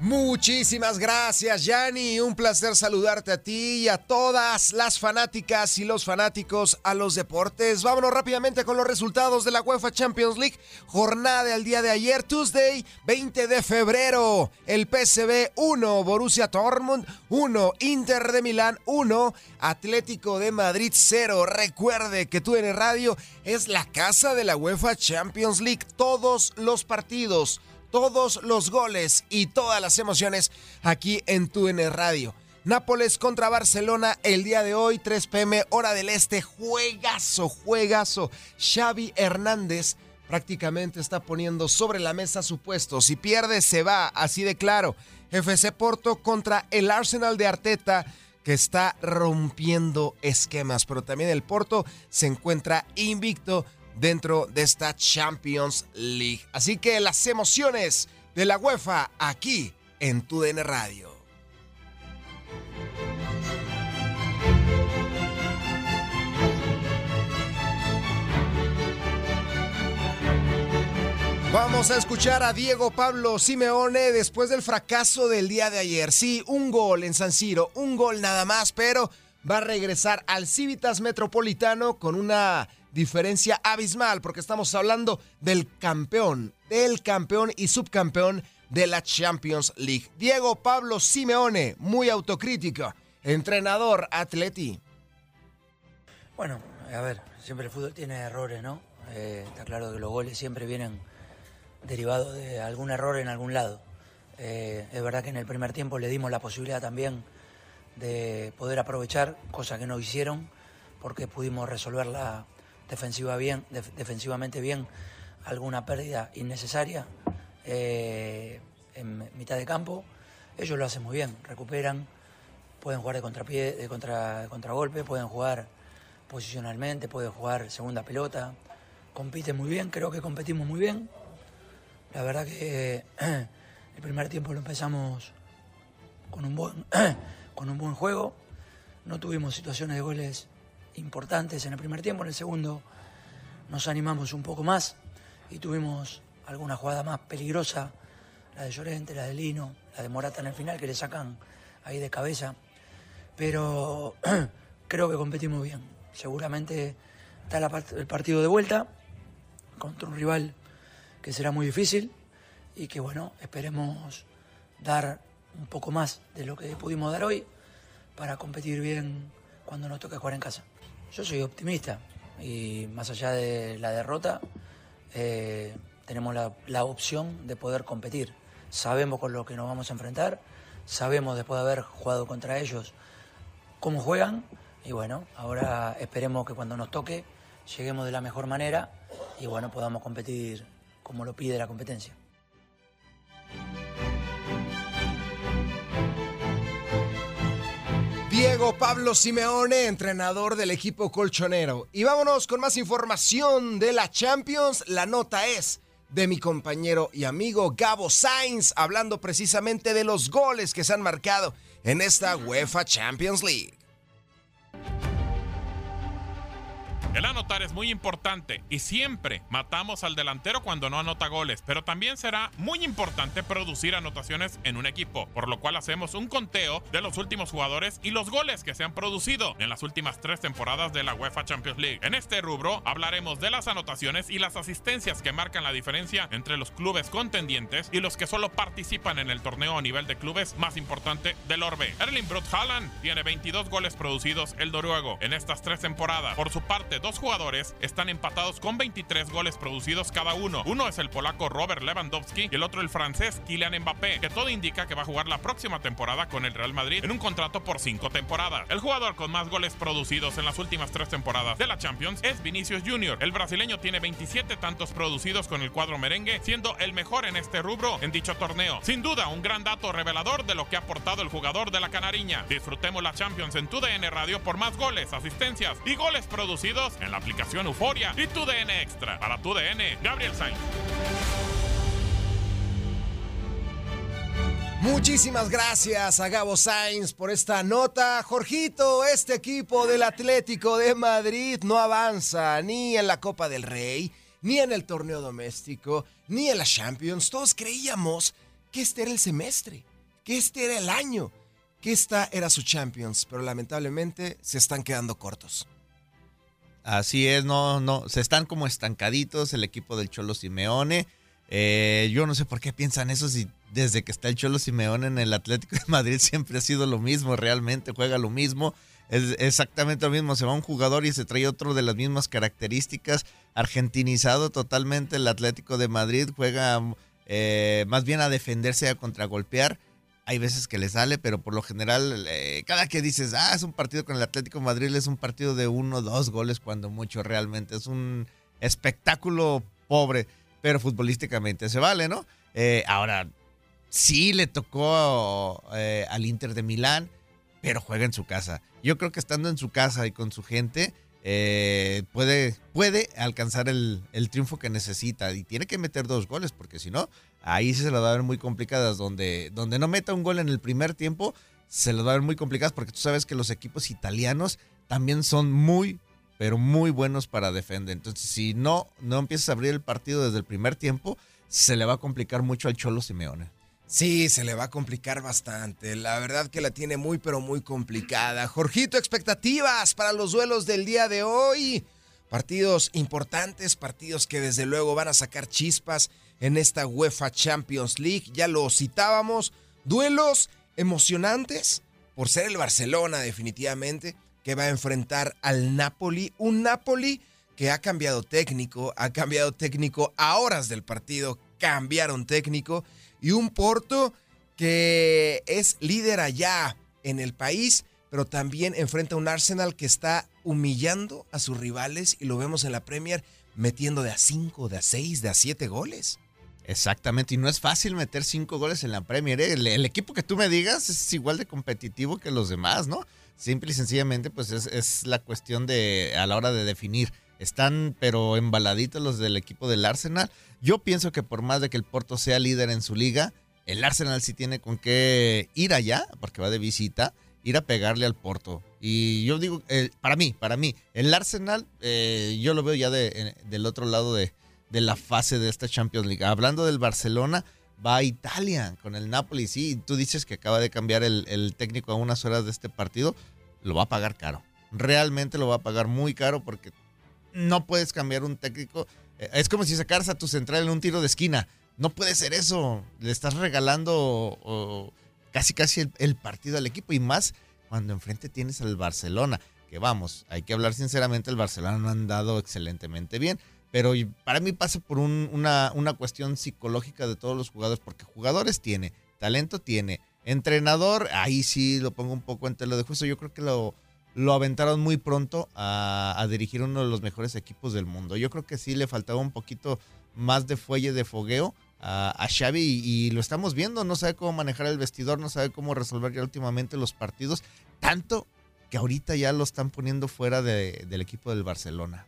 [SPEAKER 4] Muchísimas gracias, Yanni. Un placer saludarte a ti y a todas las fanáticas y los fanáticos a los deportes. Vámonos rápidamente con los resultados de la UEFA Champions League. Jornada del día de ayer, Tuesday, 20 de febrero. El PSV 1, Borussia Dortmund 1, Inter de Milán 1, Atlético de Madrid 0. Recuerde que tú en Radio es la casa de la UEFA Champions League. Todos los partidos todos los goles y todas las emociones aquí en TUN Radio. Nápoles contra Barcelona el día de hoy, 3 pm, hora del este. Juegazo, juegazo. Xavi Hernández prácticamente está poniendo sobre la mesa su puesto. Si pierde, se va, así de claro. FC Porto contra el Arsenal de Arteta que está rompiendo esquemas, pero también el Porto se encuentra invicto dentro de esta Champions League. Así que las emociones de la UEFA aquí en tu DN Radio. Vamos a escuchar a Diego Pablo Simeone después del fracaso del día de ayer. Sí, un gol en San Siro, un gol nada más, pero va a regresar al Civitas Metropolitano con una diferencia abismal, porque estamos hablando del campeón, del campeón y subcampeón de la Champions League. Diego Pablo Simeone, muy autocrítico, entrenador atleti.
[SPEAKER 11] Bueno, a ver, siempre el fútbol tiene errores, ¿no? Eh, está claro que los goles siempre vienen derivados de algún error en algún lado. Eh, es verdad que en el primer tiempo le dimos la posibilidad también de poder aprovechar, cosa que no hicieron, porque pudimos resolverla defensiva bien, def- defensivamente bien, alguna pérdida innecesaria eh, en mitad de campo. Ellos lo hacen muy bien, recuperan, pueden jugar de contrapié, de, contra, de contragolpe, pueden jugar posicionalmente, pueden jugar segunda pelota, compiten muy bien, creo que competimos muy bien. La verdad que el primer tiempo lo empezamos con un buen, con un buen juego. No tuvimos situaciones de goles importantes en el primer tiempo. En el segundo nos animamos un poco más y tuvimos alguna jugada más peligrosa, la de Llorente, la de Lino, la de Morata en el final, que le sacan ahí de cabeza. Pero creo que competimos bien. Seguramente está el partido de vuelta contra un rival que será muy difícil y que bueno, esperemos dar un poco más de lo que pudimos dar hoy para competir bien cuando nos toque jugar en casa. Yo soy optimista y más allá de la derrota, eh, tenemos la, la opción de poder competir. Sabemos con lo que nos vamos a enfrentar, sabemos después de haber jugado contra ellos cómo juegan y bueno, ahora esperemos que cuando nos toque lleguemos de la mejor manera y bueno, podamos competir como lo pide la competencia.
[SPEAKER 4] Diego Pablo Simeone, entrenador del equipo colchonero. Y vámonos con más información de la Champions. La nota es de mi compañero y amigo Gabo Sainz, hablando precisamente de los goles que se han marcado en esta UEFA Champions League.
[SPEAKER 12] El anotar es muy importante y siempre matamos al delantero cuando no anota goles, pero también será muy importante producir anotaciones en un equipo, por lo cual hacemos un conteo de los últimos jugadores y los goles que se han producido en las últimas tres temporadas de la UEFA Champions League. En este rubro hablaremos de las anotaciones y las asistencias que marcan la diferencia entre los clubes contendientes y los que solo participan en el torneo a nivel de clubes más importante del orbe. Erling Brot Haaland tiene 22 goles producidos el noruego en estas tres temporadas. Por su parte, dos jugadores están empatados con 23 goles producidos cada uno. Uno es el polaco Robert Lewandowski y el otro el francés Kylian Mbappé, que todo indica que va a jugar la próxima temporada con el Real Madrid en un contrato por cinco temporadas. El jugador con más goles producidos en las últimas tres temporadas de la Champions es Vinicius Jr. El brasileño tiene 27 tantos producidos con el cuadro merengue, siendo el mejor en este rubro en dicho torneo. Sin duda, un gran dato revelador de lo que ha aportado el jugador de la Canariña. Disfrutemos la Champions en tu DN Radio por más goles, asistencias y goles producidos en la aplicación Euforia y tu DN Extra. Para tu DN, Gabriel Sainz.
[SPEAKER 4] Muchísimas gracias a Gabo Sainz por esta nota. Jorgito, este equipo del Atlético de Madrid no avanza ni en la Copa del Rey, ni en el torneo doméstico, ni en la Champions. Todos creíamos que este era el semestre, que este era el año, que esta era su Champions, pero lamentablemente se están quedando cortos.
[SPEAKER 13] Así es, no, no, se están como estancaditos el equipo del Cholo Simeone. Eh, yo no sé por qué piensan eso si desde que está el Cholo Simeone en el Atlético de Madrid siempre ha sido lo mismo, realmente juega lo mismo. Es exactamente lo mismo, se va un jugador y se trae otro de las mismas características, argentinizado totalmente el Atlético de Madrid, juega eh, más bien a defenderse, a contragolpear. Hay veces que le sale, pero por lo general, eh, cada que dices, ah, es un partido con el Atlético Madrid, es un partido de uno, dos goles, cuando mucho realmente. Es un espectáculo pobre, pero futbolísticamente se vale, ¿no? Eh, ahora, sí le tocó eh, al Inter de Milán, pero juega en su casa. Yo creo que estando en su casa y con su gente, puede, puede alcanzar el, el, triunfo que necesita y tiene que meter dos goles, porque si no, ahí se las va a ver muy complicadas. Donde, donde no meta un gol en el primer tiempo, se las va a ver muy complicadas, porque tú sabes que los equipos italianos también son muy, pero muy buenos para defender. Entonces, si no, no empiezas a abrir el partido desde el primer tiempo, se le va a complicar mucho al Cholo Simeone.
[SPEAKER 4] Sí, se le va a complicar bastante. La verdad que la tiene muy, pero muy complicada. Jorgito, expectativas para los duelos del día de hoy. Partidos importantes, partidos que desde luego van a sacar chispas en esta UEFA Champions League. Ya lo citábamos. Duelos emocionantes por ser el Barcelona definitivamente que va a enfrentar al Napoli. Un Napoli que ha cambiado técnico, ha cambiado técnico a horas del partido, cambiaron técnico y un Porto que es líder allá en el país, pero también enfrenta a un Arsenal que está humillando a sus rivales y lo vemos en la Premier metiendo de a 5, de a 6, de a 7 goles.
[SPEAKER 13] Exactamente, y no es fácil meter cinco goles en la Premier. ¿eh? El, equipo que tú me digas es igual de competitivo que los demás, ¿no? Simple y sencillamente, pues es, es, la cuestión de a la hora de definir. Están, pero embaladitos los del equipo del Arsenal. Yo pienso que por más de que el Porto sea líder en su liga, el Arsenal sí tiene con qué ir allá, porque va de visita, ir a pegarle al Porto. Y yo digo, eh, para mí, para mí, el Arsenal, eh, yo lo veo ya de, del otro lado de, la fase de esta Champions League. Hablando del Barcelona, va a Italia con el Napoli. Sí, tú dices que acaba de cambiar el, técnico a unas horas de este partido. Lo va a pagar caro. Realmente lo va a pagar muy caro porque no puedes cambiar un técnico. Es como si sacaras a tu central en un tiro de esquina. No puede ser eso. Le estás regalando casi casi el, partido al equipo y más cuando enfrente tienes al Barcelona. Que vamos, hay que hablar sinceramente, el Barcelona no han dado excelentemente bien pero para mí pasa por una, una cuestión psicológica de todos los jugadores, porque jugadores tiene, talento tiene, entrenador, ahí sí lo pongo un poco en tela de juicio, yo creo que lo, lo aventaron muy pronto a, dirigir uno de los mejores equipos del mundo. Yo creo que sí le faltaba un poquito más de fuelle de fogueo a, Xavi y, lo estamos viendo, no sabe cómo manejar el vestidor, no sabe cómo resolver ya últimamente los partidos, tanto que ahorita ya lo están poniendo fuera del equipo del Barcelona.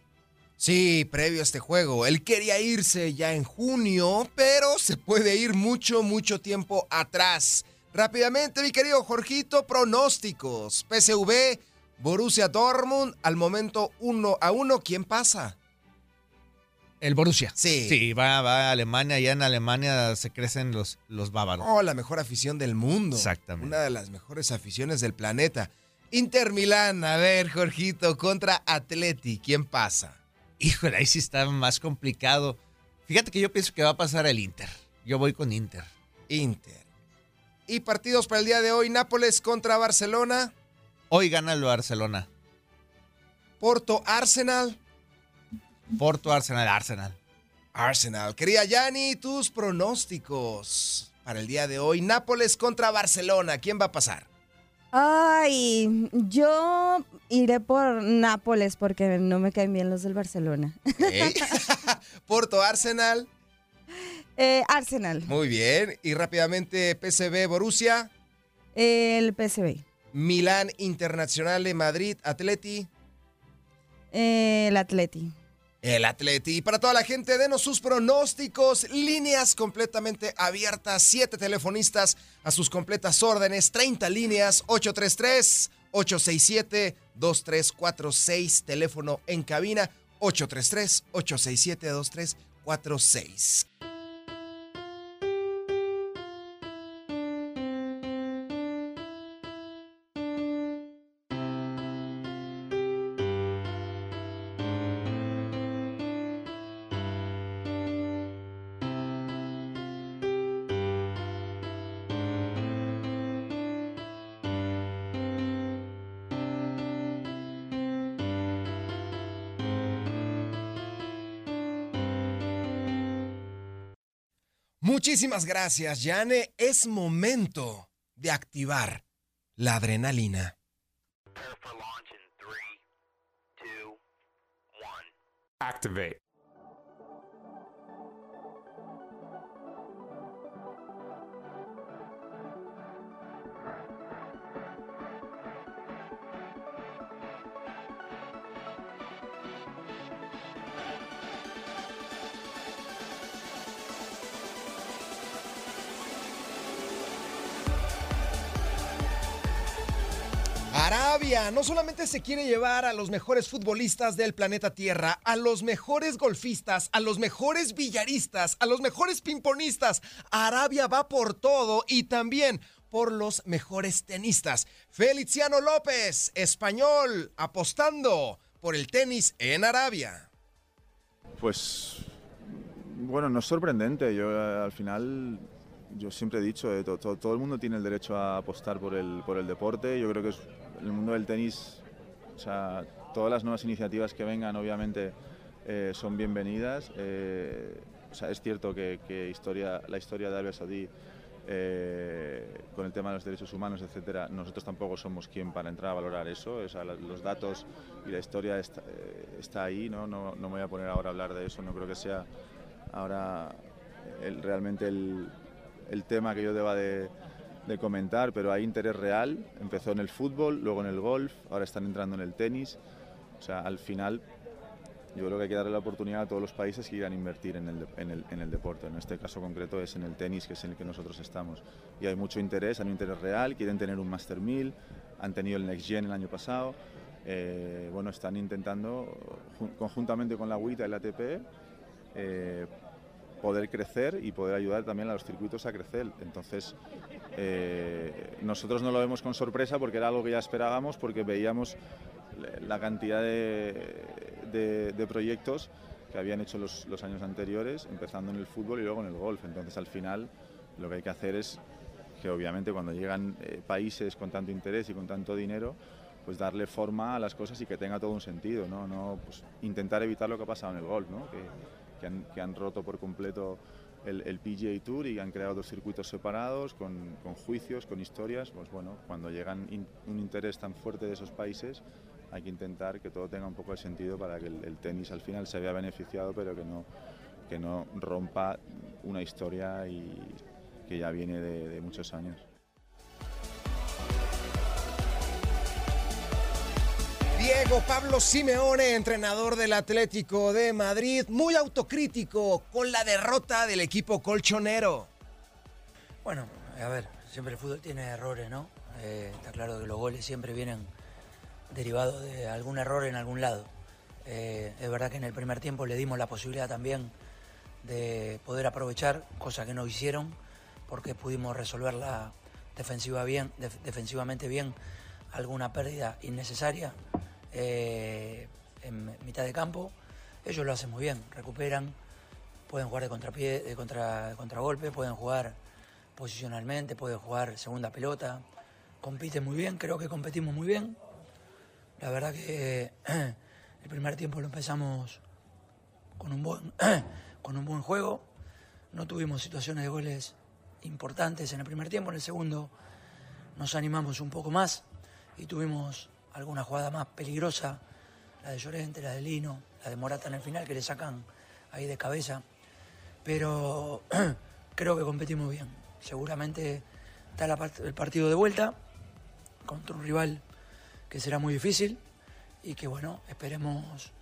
[SPEAKER 4] Sí, previo a este juego, él quería irse ya en junio, pero se puede ir mucho, mucho tiempo atrás. Rápidamente, mi querido Jorgito, pronósticos. PSV, Borussia Dortmund, al momento 1 a 1, ¿quién pasa?
[SPEAKER 13] El Borussia.
[SPEAKER 4] Sí.
[SPEAKER 13] Sí, va, va a Alemania. Ya en Alemania se crecen los, los bávaros.
[SPEAKER 4] Oh, la mejor afición del mundo.
[SPEAKER 13] Exactamente.
[SPEAKER 4] Una de las mejores aficiones del planeta. Inter Milán, a ver, Jorgito, contra Atleti, ¿quién pasa?
[SPEAKER 13] Híjole, ahí sí está más complicado. Fíjate que yo pienso que va a pasar el Inter. Yo voy con Inter.
[SPEAKER 4] Inter. Y partidos para el día de hoy, Nápoles contra Barcelona.
[SPEAKER 13] Hoy gana el Barcelona.
[SPEAKER 4] Porto Arsenal.
[SPEAKER 13] Porto Arsenal, Arsenal.
[SPEAKER 4] Arsenal. Quería Yanni, tus pronósticos para el día de hoy. Nápoles contra Barcelona. ¿Quién va a pasar?
[SPEAKER 3] Ay, yo iré por Nápoles porque no me caen bien los del Barcelona.
[SPEAKER 4] Porto Arsenal.
[SPEAKER 3] Eh, Arsenal.
[SPEAKER 4] Muy bien. Y rápidamente, PSV Borussia.
[SPEAKER 3] El PSV.
[SPEAKER 4] Milán Internacional Madrid, Atleti.
[SPEAKER 3] el Atleti.
[SPEAKER 4] El Atleti. Y para toda la gente, denos sus pronósticos, líneas completamente abiertas, siete telefonistas a sus completas órdenes, 30 líneas, 833-867-2346, teléfono en cabina, 833-867-2346. Muchísimas gracias, Yane. Es momento de activar la adrenalina.
[SPEAKER 12] Activate.
[SPEAKER 4] No solamente se quiere llevar a los mejores futbolistas del planeta Tierra, a los mejores golfistas, a los mejores billaristas, a los mejores pimponistas. Arabia va por todo y también por los mejores tenistas. Feliciano López, español, apostando por el tenis en Arabia.
[SPEAKER 14] Pues bueno, no es sorprendente. Yo eh, al final yo siempre he dicho, eh, todo, el mundo tiene el derecho a apostar por el, por el deporte. Yo creo que es, el mundo del tenis, o sea, todas las nuevas iniciativas que vengan, obviamente, eh, son bienvenidas. Eh, o sea, es cierto que, historia, la historia de Arabia Saudí, con el tema de los derechos humanos, etcétera, nosotros tampoco somos quien para entrar a valorar eso. O sea, los datos y la historia está, ahí, ¿no? ¿no? No me voy a poner ahora a hablar de eso, no creo que sea ahora realmente el, el tema que yo deba de, comentar, pero hay interés real. Empezó en el fútbol, luego en el golf, ahora están entrando en el tenis. O sea, al final yo creo que hay que darle la oportunidad a todos los países que quieran invertir en el, en el, deporte. En este caso concreto es en el tenis, que es en el que nosotros estamos. Y hay mucho interés, hay un interés real, quieren tener un Master 1000, han tenido el Next Gen el año pasado. Eh, bueno, están intentando, conjuntamente con la WITA y la ATP, eh, poder crecer y poder ayudar también a los circuitos a crecer. Entonces, eh, nosotros no lo vemos con sorpresa porque era algo que ya esperábamos, porque veíamos la cantidad de, proyectos que habían hecho los, años anteriores, empezando en el fútbol y luego en el golf. Entonces, al final, lo que hay que hacer es que obviamente cuando llegan eh, países con tanto interés y con tanto dinero, pues darle forma a las cosas y que tenga todo un sentido, no, no pues, intentar evitar lo que ha pasado en el golf, ¿no? Que, han, roto por completo el, PGA Tour y han creado dos circuitos separados con, con juicios, con historias, pues bueno, cuando llegan un interés tan fuerte de esos países hay que intentar que todo tenga un poco de sentido para que el, tenis al final se vea beneficiado, pero que no, que no rompa una historia y que ya viene de muchos años.
[SPEAKER 4] Diego Pablo Simeone, entrenador del Atlético de Madrid, muy autocrítico con la derrota del equipo colchonero.
[SPEAKER 11] Bueno, a ver, siempre el fútbol tiene errores, ¿no? Eh, está claro que los goles siempre vienen derivados de algún error en algún lado. Eh, es verdad que en el primer tiempo le dimos la posibilidad también de poder aprovechar, cosa que no hicieron, porque pudimos resolverla defensiva bien, def defensivamente bien, alguna pérdida innecesaria eh, en mitad de campo. Ellos lo hacen muy bien, recuperan, pueden jugar de contrapié, de contra, contragolpe, pueden jugar posicionalmente, pueden jugar segunda pelota, compiten muy bien, creo que competimos muy bien. La verdad que el primer tiempo lo empezamos con un buen, con un buen juego. No tuvimos situaciones de goles importantes en el primer tiempo. En el segundo nos animamos un poco más y tuvimos alguna jugada más peligrosa, la de Llorente, la de Lino, la de Morata en el final, que le sacan ahí de cabeza. Pero creo que competimos bien. Seguramente está el partido de vuelta contra un rival que será muy difícil y que bueno, esperemos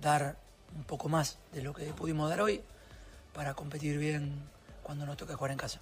[SPEAKER 11] dar un poco más de lo que pudimos dar hoy para competir bien cuando nos toque jugar en casa.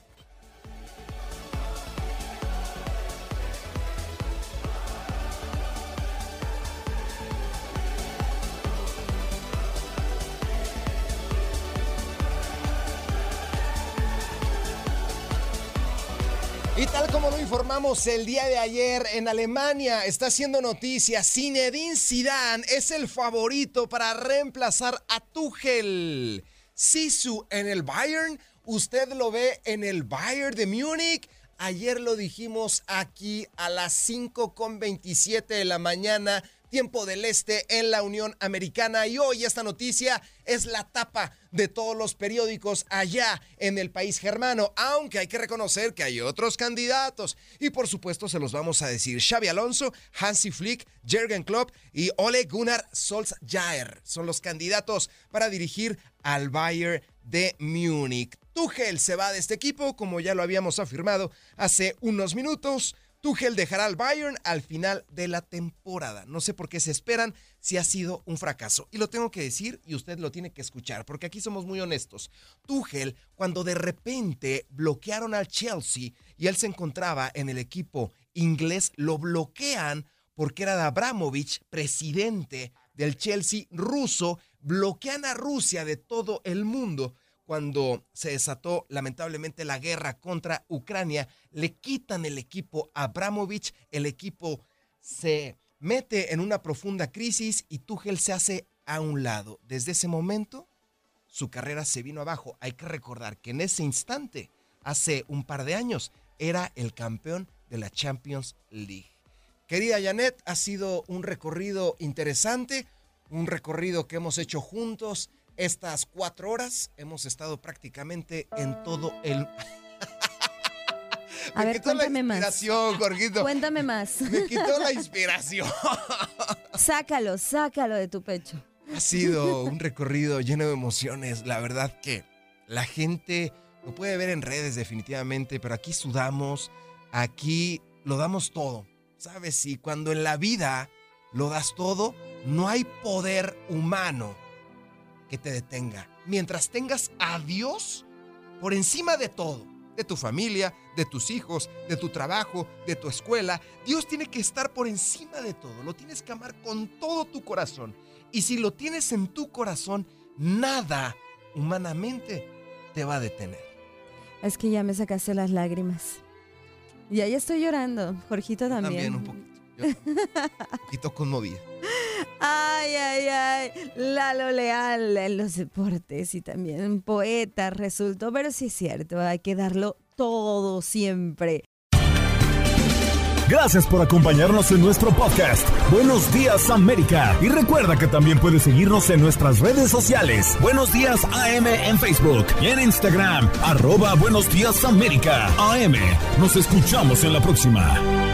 [SPEAKER 4] Y tal como lo informamos el día de ayer en Alemania, está haciendo noticia, Zinedine Zidane es el favorito para reemplazar a Tuchel. Sisu en el Bayern, usted lo ve en el Bayern de Múnich. Ayer lo dijimos aquí a las 5.27 de la mañana, tiempo del este en la Unión Americana. Y hoy esta noticia es la tapa de todos los periódicos allá en el país germano, aunque hay que reconocer que hay otros candidatos. Y por supuesto se los vamos a decir. Xavi Alonso, Hansi Flick, Jürgen Klopp y Ole Gunnar Solskjaer son los candidatos para dirigir al Bayern de Múnich. Tuchel se va de este equipo, como ya lo habíamos afirmado hace unos minutos. Tuchel dejará al Bayern al final de la temporada. No sé por qué se esperan si ha sido un fracaso. Y lo tengo que decir y usted lo tiene que escuchar, porque aquí somos muy honestos. Tuchel, cuando de repente bloquearon al Chelsea y él se encontraba en el equipo inglés, lo bloquean porque era de Abramovich, presidente del Chelsea ruso, bloquean a Rusia de todo el mundo cuando se desató lamentablemente la guerra contra Ucrania, le quitan el equipo a Abramovich, el equipo se mete en una profunda crisis y Tuchel se hace a un lado. Desde ese momento, su carrera se vino abajo. Hay que recordar que en ese instante, hace un par de años, era el campeón de la Champions League. Querida Janet, ha sido un recorrido interesante, un recorrido que hemos hecho juntos estas cuatro horas hemos estado prácticamente en todo el...
[SPEAKER 3] A ver, cuéntame
[SPEAKER 4] la inspiración,
[SPEAKER 3] más.
[SPEAKER 4] Jorgito.
[SPEAKER 3] Cuéntame más.
[SPEAKER 4] Me quitó la inspiración.
[SPEAKER 3] sácalo, sácalo de tu pecho.
[SPEAKER 4] Ha sido un recorrido lleno de emociones. La verdad que la gente lo puede ver en redes definitivamente, pero aquí sudamos, aquí lo damos todo. ¿Sabes? Y cuando en la vida lo das todo, no hay poder humano que te detenga. Mientras tengas a Dios por encima de todo, de tu familia, de tus hijos, de tu trabajo, de tu escuela, Dios tiene que estar por encima de todo. Lo tienes que amar con todo tu corazón. Y si lo tienes en tu corazón, nada humanamente te va a detener.
[SPEAKER 3] Es que ya me sacaste las lágrimas. Y ahí estoy llorando. Jorgito también.
[SPEAKER 4] También un poquito. Yo un poquito conmovida.
[SPEAKER 3] Ay, ay, ay. Lalo Leal en los deportes y también poeta resultó, pero sí es cierto, hay que darlo todo siempre.
[SPEAKER 2] Gracias por acompañarnos en nuestro podcast. Buenos días América. Y recuerda que también puedes seguirnos en nuestras redes sociales. Buenos días AM en Facebook y en Instagram. Arroba Buenos días América. AM. Nos escuchamos en la próxima.